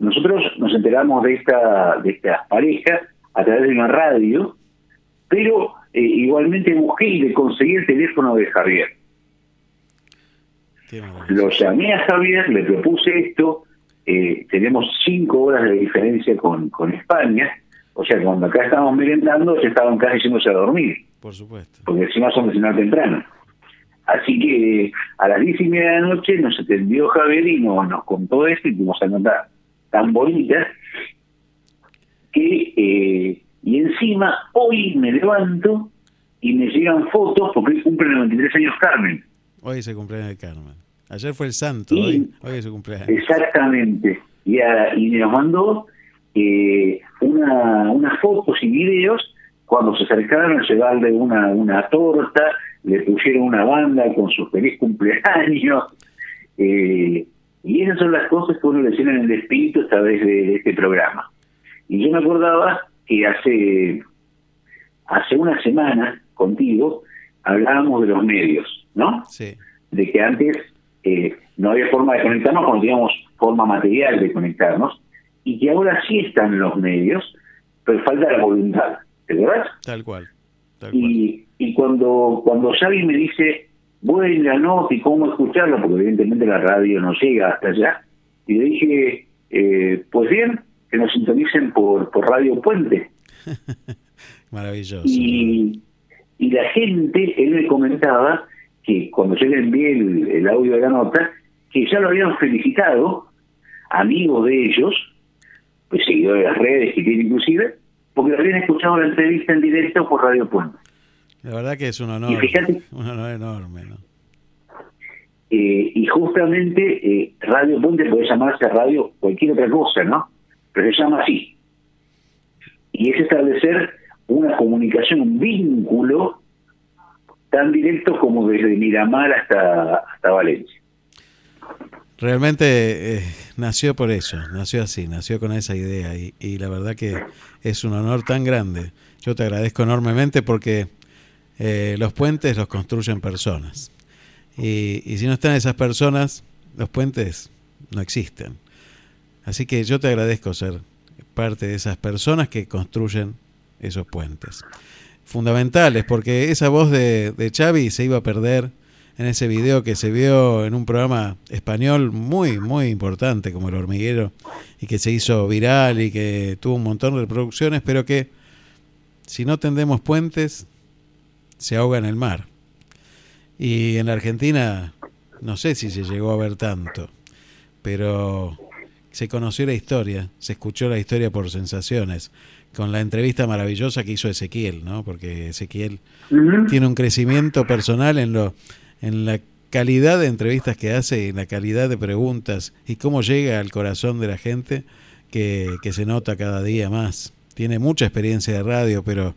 Nosotros nos enteramos de esta de estas parejas a través de una radio, pero eh, igualmente busqué y le conseguí el teléfono de Javier. Lo llamé a Javier, le propuse esto, eh, tenemos cinco horas de diferencia con, con España, o sea, cuando acá estábamos merendando, ya estaban casi yéndose a dormir. Por supuesto. Porque encima son de cenar temprano. Así que a las diez y media de la noche nos atendió Javier y nos, nos contó esto y tuvimos a notar tan bonita que eh, y encima hoy me levanto y me llegan fotos porque cumple 93 años Carmen. Hoy se cumpleaños de Carmen. Ayer fue el santo, hoy, hoy es su cumpleaños. Exactamente. Y, a- y nos mandó eh, una, unas fotos y videos cuando se acercaron a llevarle una, una torta, le pusieron una banda con su feliz cumpleaños. eh, y esas son las cosas que uno le llena en el espíritu a través de, de este programa. Y yo me acordaba que hace, hace una semana contigo hablábamos de los medios, ¿no? Sí. de que antes eh, no había forma de conectarnos cuando teníamos forma material de conectarnos y que ahora sí están los medios, pero falta la voluntad, ¿te acuerdas? Tal cual. Y, y cuando cuando Xavi me dice, bueno, la nota y cómo escucharlo, porque evidentemente la radio no llega hasta allá, y le dije, eh, pues bien, que nos sintonicen por, por Radio Puente. Maravilloso. Y, y la gente, él me comentaba que cuando yo le envié el, el audio de la nota, que ya lo habían felicitado, amigos de ellos, pues seguidores de las redes que tiene inclusive, porque habían escuchado la entrevista en directo por Radio Puente. La verdad que es un honor. Y fíjate- Un honor enorme, ¿no? Eh, y justamente eh, Radio Puente puede llamarse radio cualquier otra cosa, ¿no? Pero se llama así. Y es establecer una comunicación, un vínculo tan directo como desde Miramar hasta, hasta Valencia. Realmente eh, nació por eso, nació así, nació con esa idea y, y la verdad que es un honor tan grande. Yo te agradezco enormemente porque eh, los puentes los construyen personas y, y si no están esas personas, los puentes no existen. Así que yo te agradezco ser parte de esas personas que construyen esos puentes. Fundamentales, porque esa voz de, de Xavi se iba a perder en ese video que se vio en un programa español muy, muy importante como El Hormiguero y que se hizo viral y que tuvo un montón de reproducciones, pero que si no tendemos puentes se ahoga en el mar. Y en la Argentina no sé si se llegó a ver tanto, pero se conoció la historia, se escuchó la historia por sensaciones, con la entrevista maravillosa que hizo Ezequiel, ¿no? Porque Ezequiel tiene un crecimiento personal en lo en la calidad de entrevistas que hace y en la calidad de preguntas y cómo llega al corazón de la gente que, que se nota cada día más. Tiene mucha experiencia de radio, pero,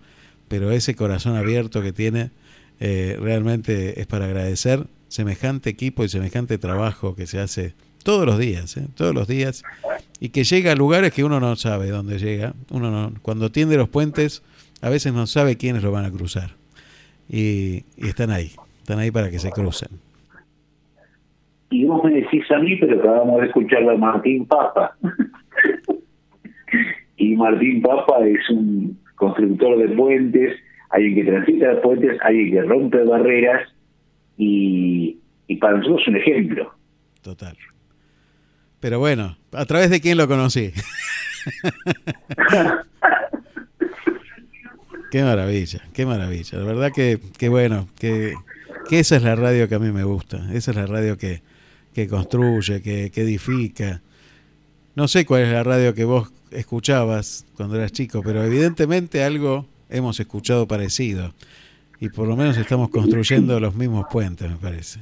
pero ese corazón abierto que tiene eh, realmente es para agradecer semejante equipo y semejante trabajo que se hace todos los días, ¿eh? todos los días, y que llega a lugares que uno no sabe dónde llega. Uno no, cuando tiende los puentes, a veces no sabe quiénes lo van a cruzar. Y, y están ahí, están ahí para que se crucen. Y vos me decís a mí, pero acabamos de escucharlo a Martín Papa. y Martín Papa es un constructor de puentes, alguien que transita los puentes, alguien que rompe barreras y, y para nosotros es un ejemplo. Total. Pero bueno, ¿a través de quién lo conocí? qué maravilla, qué maravilla. La verdad que, que bueno, que, que esa es la radio que a mí me gusta. Esa es la radio que, que construye, que, que edifica. No sé cuál es la radio que vos escuchabas cuando eras chico, pero evidentemente algo hemos escuchado parecido. Y por lo menos estamos construyendo los mismos puentes, me parece.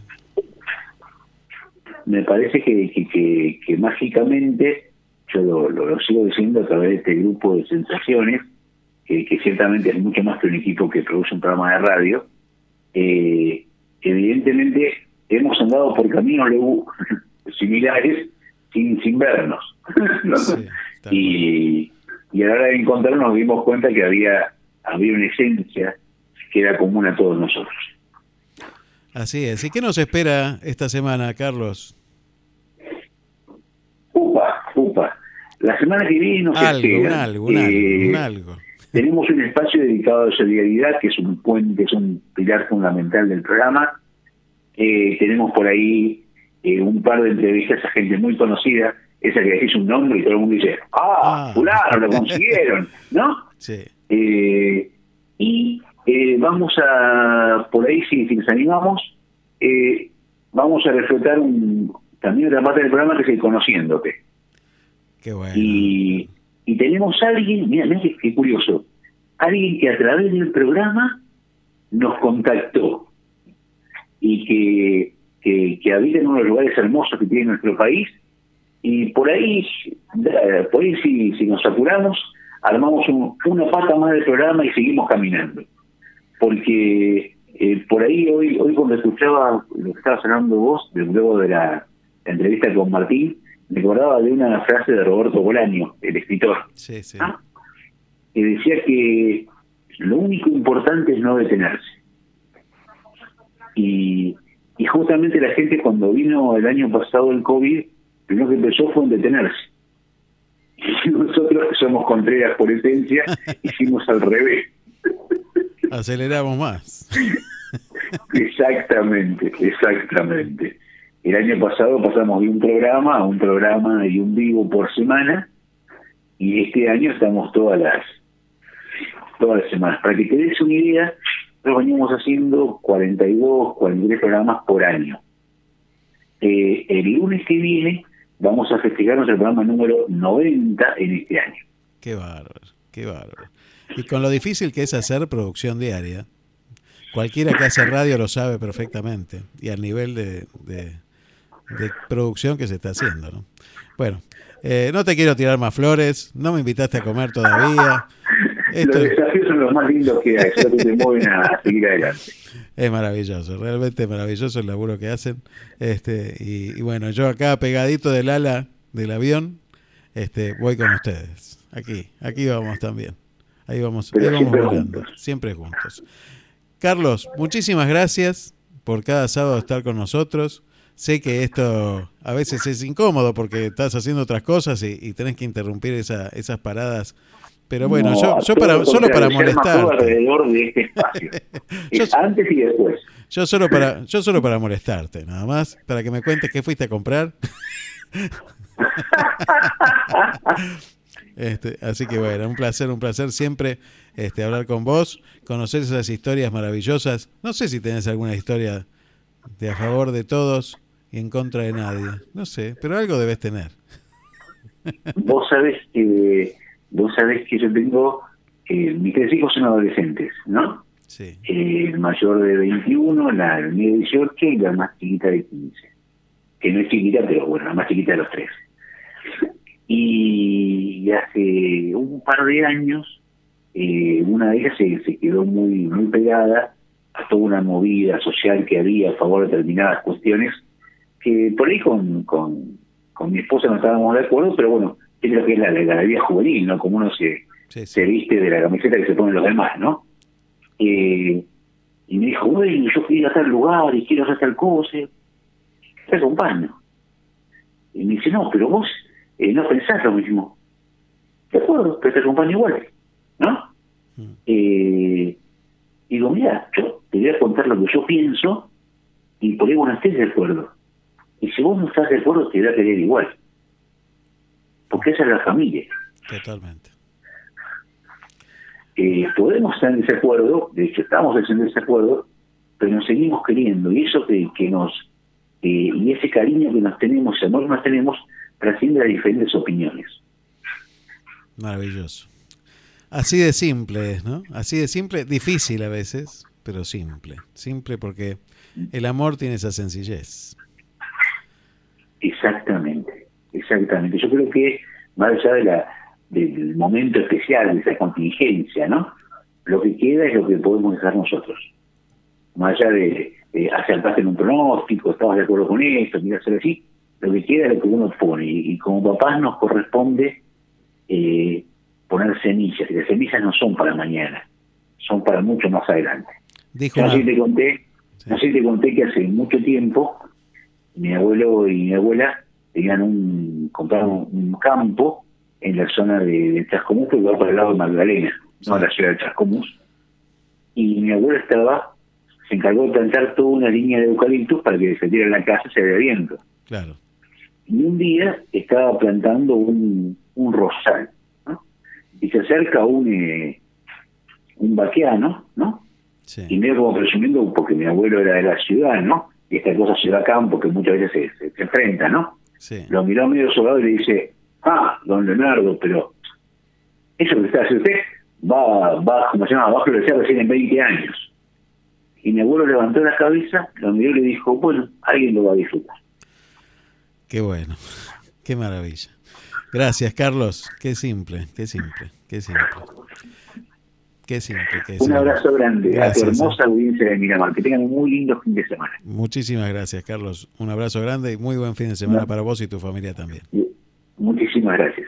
Me parece que, que, que, que mágicamente, yo lo, lo, lo sigo diciendo a través de este grupo de sensaciones, que, que ciertamente es mucho más que un equipo que produce un programa de radio, eh, evidentemente hemos andado por caminos similares sin, sin vernos. ¿no? y, y a la hora de encontrarnos nos dimos cuenta que había, había una esencia que era común a todos nosotros. Así es. ¿Y qué nos espera esta semana, Carlos? Upa, upa. La semana que viene nos algo, espera. un algo, un algo, eh, un algo. Tenemos un espacio dedicado a solidaridad, que es un puente, es un pilar fundamental del programa. Eh, tenemos por ahí eh, un par de entrevistas a gente muy conocida, esa que decís un nombre y todo el mundo dice, ah, fulano, lo consiguieron, ¿no? Sí. Y vamos a, por ahí si, si nos animamos, vamos a refletar un, también otra parte del programa que es el Conociéndote. Qué bueno. Y, y tenemos a alguien, mira, mira qué, qué curioso, alguien que a través del programa nos contactó y que, que, que habita en uno de los lugares hermosos que tiene nuestro país y por ahí, eh, por ahí si, si nos apuramos, armamos un- una pata más del programa y seguimos caminando. Porque eh, por ahí hoy hoy cuando escuchaba lo que estabas hablando vos, de- luego de la entrevista con Martín, me acordaba de una frase de Roberto Bolaño, el escritor, Sí, sí. que decía que lo único importante es no detenerse. Y, y justamente la gente cuando vino el año pasado el COVID, lo que empezó fue en detenerse. Y nosotros, que somos contreras por esencia, hicimos al revés. Aceleramos más. Exactamente, exactamente. El año pasado pasamos de un programa a un programa y un vivo por semana, y este año estamos todas las todas las semanas. Para que te des una idea, nosotros venimos haciendo 42, 43 programas por año. Eh, el lunes que viene vamos a festejar nuestro programa número 90 en este año. Qué bárbaro, qué bárbaro. Y con lo difícil que es hacer producción diaria, cualquiera que hace radio lo sabe perfectamente y al nivel de- de producción que se está haciendo. ¿no? Bueno, eh, no te quiero tirar más flores, no me invitaste a comer todavía. Esto Los desafíos son los más lindos que hay, que te mueven a seguir adelante. es maravilloso, realmente maravilloso el laburo que hacen. Este, y, y bueno, yo acá pegadito del ala del avión, este, voy con ustedes. Aquí, aquí vamos también. Ahí vamos, ahí vamos siempre volando, siempre juntos. Carlos, muchísimas gracias por cada sábado estar con nosotros. Sé que esto a veces es incómodo porque estás haciendo otras cosas y, y tenés que interrumpir esa- esas paradas. Pero bueno, No, yo, yo para, lo solo para alrededor de este espacio. Es antes y después. Yo solo para, yo solo para molestarte, nada más, para que me cuentes qué fuiste a comprar. Este, así que bueno, un placer, un placer siempre este, hablar con vos, conocer esas historias maravillosas. No sé si tenés alguna historia de a favor de todos y en contra de nadie. No sé, pero algo debes tener. Vos sabés que vos sabés que yo tengo eh, mis tres hijos son adolescentes, ¿no? Sí. Eh, el mayor de 21, la medio de 18 y la más chiquita de 15. Que no es chiquita, pero bueno, la más chiquita de los tres. Y hace un par de años, eh, una de ellas se, se quedó muy, muy pegada a toda una movida social que había a favor de determinadas cuestiones que por ahí con, con, con mi esposa no estábamos de acuerdo, pero bueno, es lo que es la, la, la vida juvenil, ¿no? Como uno se, se viste de la camiseta que se ponen los demás, ¿no? Eh, y me dijo, bueno, yo quiero ir a tal lugar y quiero hacer tal cosa. Te acompaño. Y me dice, no, pero vos eh, no pensás lo mismo. De acuerdo, pero te acompaño igual, ¿no? Eh, digo, mira, yo te voy a contar lo que yo pienso y por ahí vos no estés de acuerdo. Y si vos no estás de acuerdo, te voy a querer igual. Porque esa es la familia. Totalmente. Eh, podemos estar en desacuerdo, de hecho estamos en desacuerdo, pero nos seguimos queriendo y eso que, que nos eh, y ese cariño que nos tenemos, ese amor que nos tenemos, trasciende las diferentes opiniones. Maravilloso. Así de simple es, ¿no? Así de simple, difícil a veces, pero simple. Simple porque el amor tiene esa sencillez. Exactamente, exactamente. Yo creo que más allá de la, del momento especial, de esa contingencia, ¿no? Lo que queda es lo que podemos dejar nosotros. Más allá de, de acertarse en un pronóstico, estabas de acuerdo con esto, mira hacer así, lo que queda es lo que uno pone. Y, y como papás nos corresponde eh, poner semillas, y las semillas no son para mañana, son para mucho más adelante. Dijo No una- te conté, no sé si te conté que hace mucho tiempo mi abuelo y mi abuela tenían un, compraron un campo en la zona de, de Chascomús, que va para el lado de Magdalena, no la ciudad de Chascomús. Y mi abuela estaba, se encargó de plantar toda una línea de eucaliptus para que se diera la casa y se vea viento. Claro. Y un día estaba plantando un, un rosal, ¿no? Y se acerca un, eh, un vaqueano, ¿no? Y me como presumiendo, porque mi abuelo era de la ciudad, ¿no? Y esta cosa se da a campo que muchas veces se, se, enfrenta, ¿no? Lo miró medio soldado y le dice, ah, don Leonardo, pero eso que está haciendo usted va, va, como se llama, va a florecer recién en 20 años. Y mi abuelo levantó la cabeza, lo miró y le dijo, bueno, alguien lo va a disfrutar. Qué bueno, qué maravilla. Gracias, Carlos. Qué simple, qué simple, qué simple. Qué simple. Qué un abrazo grande a tu hermosa audiencia de Miramar. Que tengan un muy lindo fin de semana. Muchísimas gracias, Carlos. Un abrazo grande y muy buen fin de semana para vos y tu familia también. Muchísimas gracias.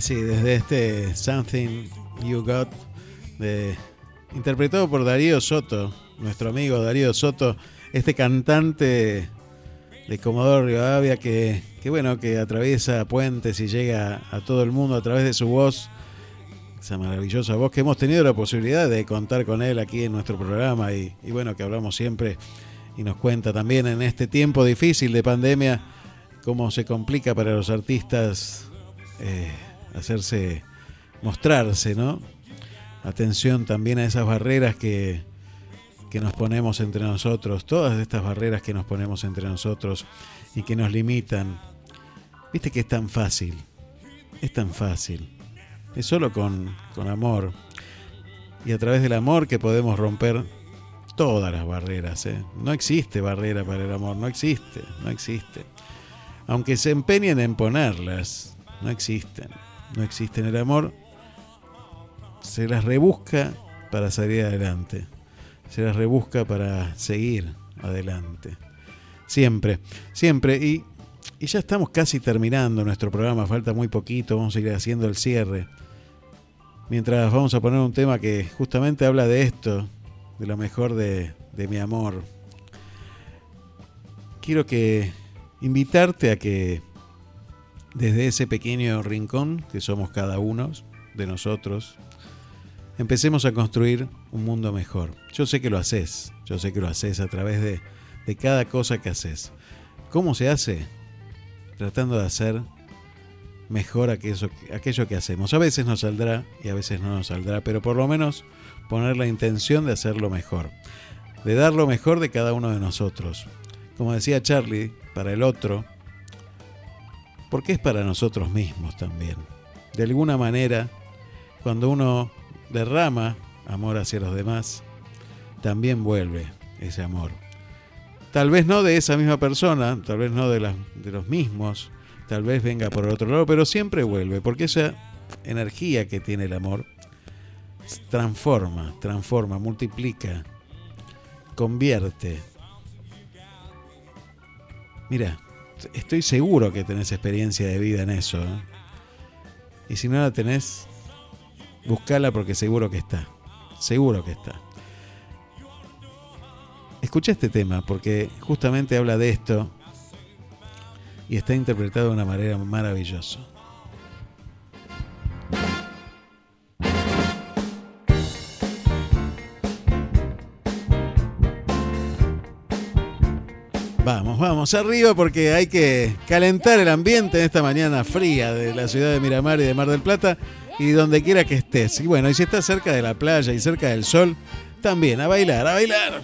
Sí, desde este Something You Got, interpretado por Darío Soto, nuestro amigo Darío Soto, este cantante de Comodoro Rivadavia que, que, bueno, que atraviesa puentes y llega a todo el mundo a través de su voz, esa maravillosa voz que hemos tenido la posibilidad de contar con él aquí en nuestro programa y, y bueno, que hablamos siempre y nos cuenta también en este tiempo difícil de pandemia cómo se complica para los artistas eh, hacerse, mostrarse, ¿no? Atención también a esas barreras que, que nos ponemos entre nosotros, todas estas barreras que nos ponemos entre nosotros y que nos limitan. Viste que es tan fácil, es tan fácil. Es solo con, con amor. Y a través del amor que podemos romper todas las barreras. ¿eh? No existe barrera para el amor, no existe, no existe. Aunque se empeñen en ponerlas, no existen, no existen. El amor se las rebusca para salir adelante, se las rebusca para seguir adelante. Siempre, siempre. Y, y ya estamos casi terminando nuestro programa, falta muy poquito, vamos a ir haciendo el cierre. Mientras vamos a poner un tema que justamente habla de esto, de lo mejor de, de mi amor. Quiero que invitarte a que desde ese pequeño rincón que somos cada uno de nosotros, empecemos a construir un mundo mejor. Yo sé que lo haces, yo sé que lo haces a través de, de cada cosa que haces. ¿Cómo se hace? Tratando de hacer mejor aquello, aquello que hacemos. A veces nos saldrá y a veces no nos saldrá, pero por lo menos poner la intención de hacerlo mejor, de dar lo mejor de cada uno de nosotros. Como decía Charlie, para el otro, porque es para nosotros mismos también. De alguna manera, cuando uno derrama amor hacia los demás, también vuelve ese amor. Tal vez no de esa misma persona, tal vez no de, los mismos, tal vez venga por el otro lado, pero siempre vuelve, porque esa energía que tiene el amor transforma, transforma, multiplica, convierte. Mira, estoy seguro que tenés experiencia de vida en eso. ¿eh? Y si no la tenés, buscala porque seguro que está. Seguro que está. Escucha este tema porque justamente habla de esto y está interpretado de una manera maravillosa. Vamos, vamos arriba porque hay que calentar el ambiente en esta mañana fría de la ciudad de Miramar y de Mar del Plata y donde quiera que estés. Y bueno, y si estás cerca de la playa y cerca del sol, también a bailar, a bailar.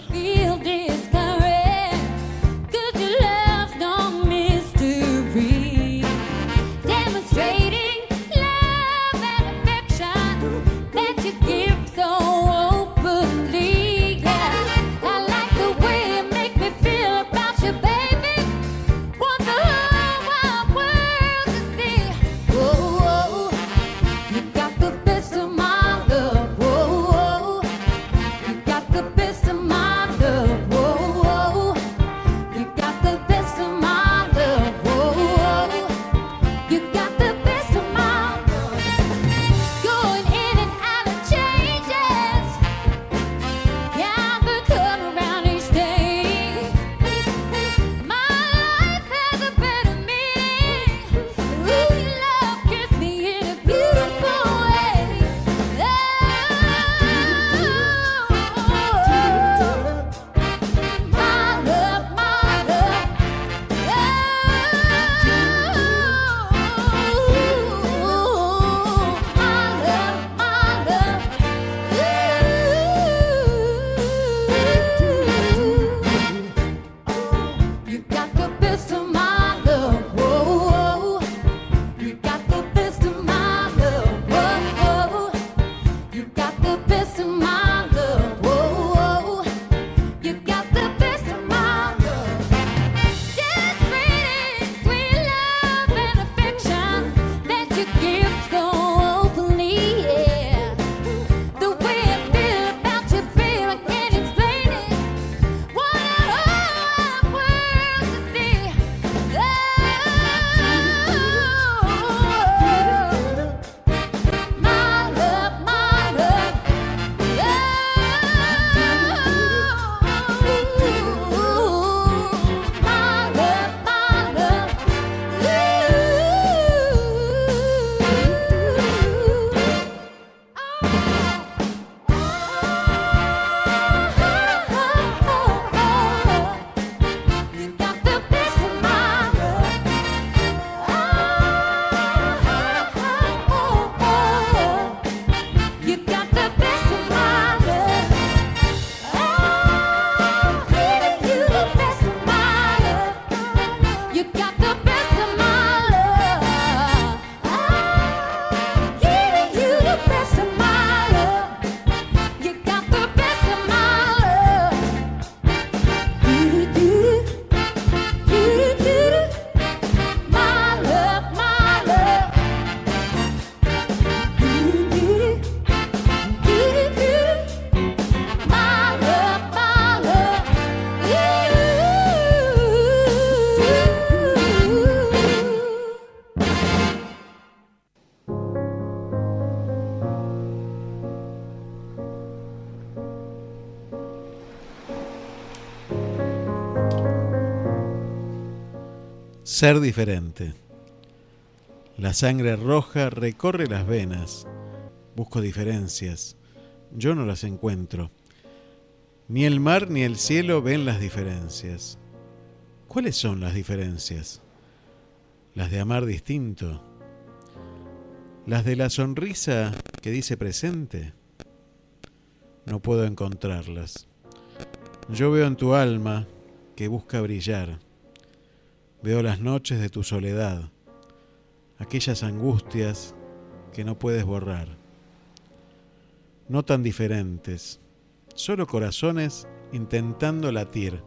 Ser diferente. La sangre roja recorre las venas. Busco diferencias. Yo no las encuentro. Ni el mar ni el cielo ven las diferencias. ¿Cuáles son las diferencias? Las de amar distinto. Las de la sonrisa que dice presente. No puedo encontrarlas. Yo veo en tu alma que busca brillar. Veo las noches de tu soledad, aquellas angustias que no puedes borrar. No tan diferentes, solo corazones intentando latir.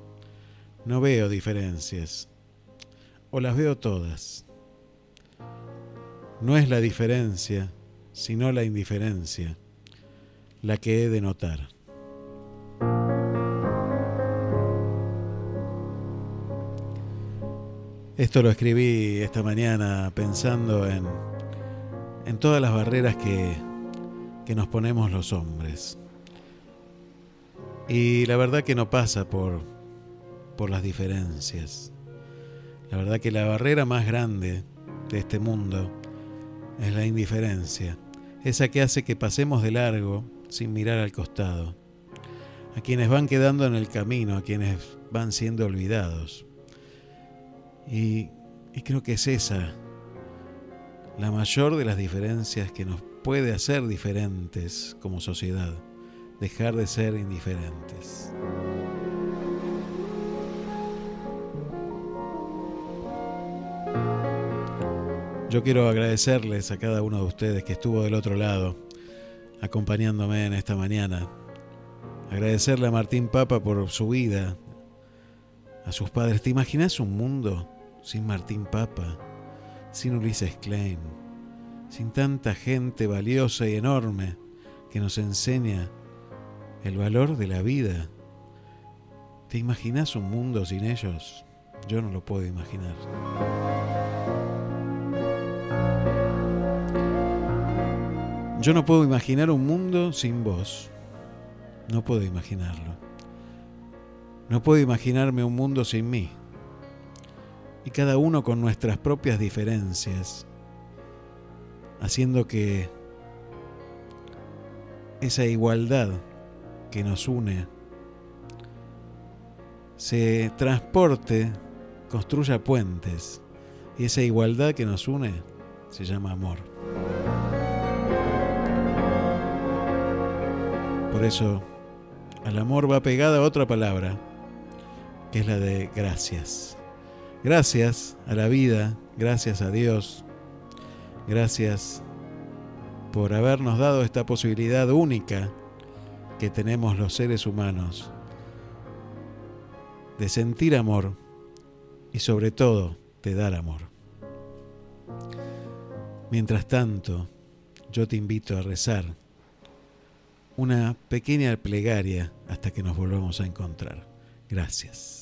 No veo diferencias, o las veo todas. No es la diferencia, sino la indiferencia, la que he de notar. Esto lo escribí esta mañana pensando en, en todas las barreras que, que nos ponemos los hombres. Y la verdad que no pasa por, por las diferencias. La verdad que la barrera más grande de este mundo es la indiferencia, esa que hace que pasemos de largo sin mirar al costado, a quienes van quedando en el camino, a quienes van siendo olvidados. Y, creo que es esa la mayor de las diferencias que nos puede hacer diferentes como sociedad, dejar de ser indiferentes. Yo quiero agradecerles a cada uno de ustedes que estuvo del otro lado, acompañándome en esta mañana. Agradecerle a Martín Papa por su vida, a sus padres. ¿Te imaginas un mundo sin Martín Papa, sin Ulises Klein, sin tanta gente valiosa y enorme que nos enseña el valor de la vida. ¿Te imaginas un mundo sin ellos? Yo no lo puedo imaginar. Yo no puedo imaginar un mundo sin vos. No puedo imaginarlo. No puedo imaginarme un mundo sin mí y cada uno con nuestras propias diferencias, haciendo que esa igualdad que nos une se transporte, construya puentes, y esa igualdad que nos une se llama amor. Por eso, al amor va pegada otra palabra, que es la de gracias. Gracias a la vida, gracias a Dios, gracias por habernos dado esta posibilidad única que tenemos los seres humanos de sentir amor y sobre todo de dar amor. Mientras tanto, yo te invito a rezar una pequeña plegaria hasta que nos volvamos a encontrar. Gracias.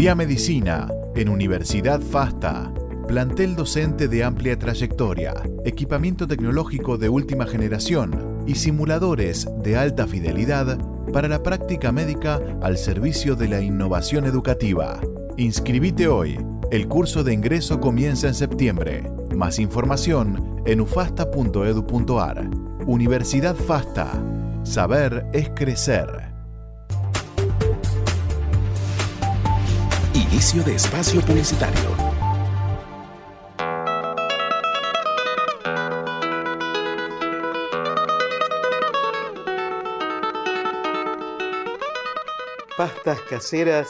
Estudia medicina en Universidad FASTA. Plantel docente de amplia trayectoria, equipamiento tecnológico de última generación y simuladores de alta fidelidad para la práctica médica al servicio de la innovación educativa. Inscribite hoy. El curso de ingreso comienza en septiembre. Más información en ufasta.edu.ar. Universidad FASTA. Saber es crecer. Inicio de espacio publicitario. Pastas caseras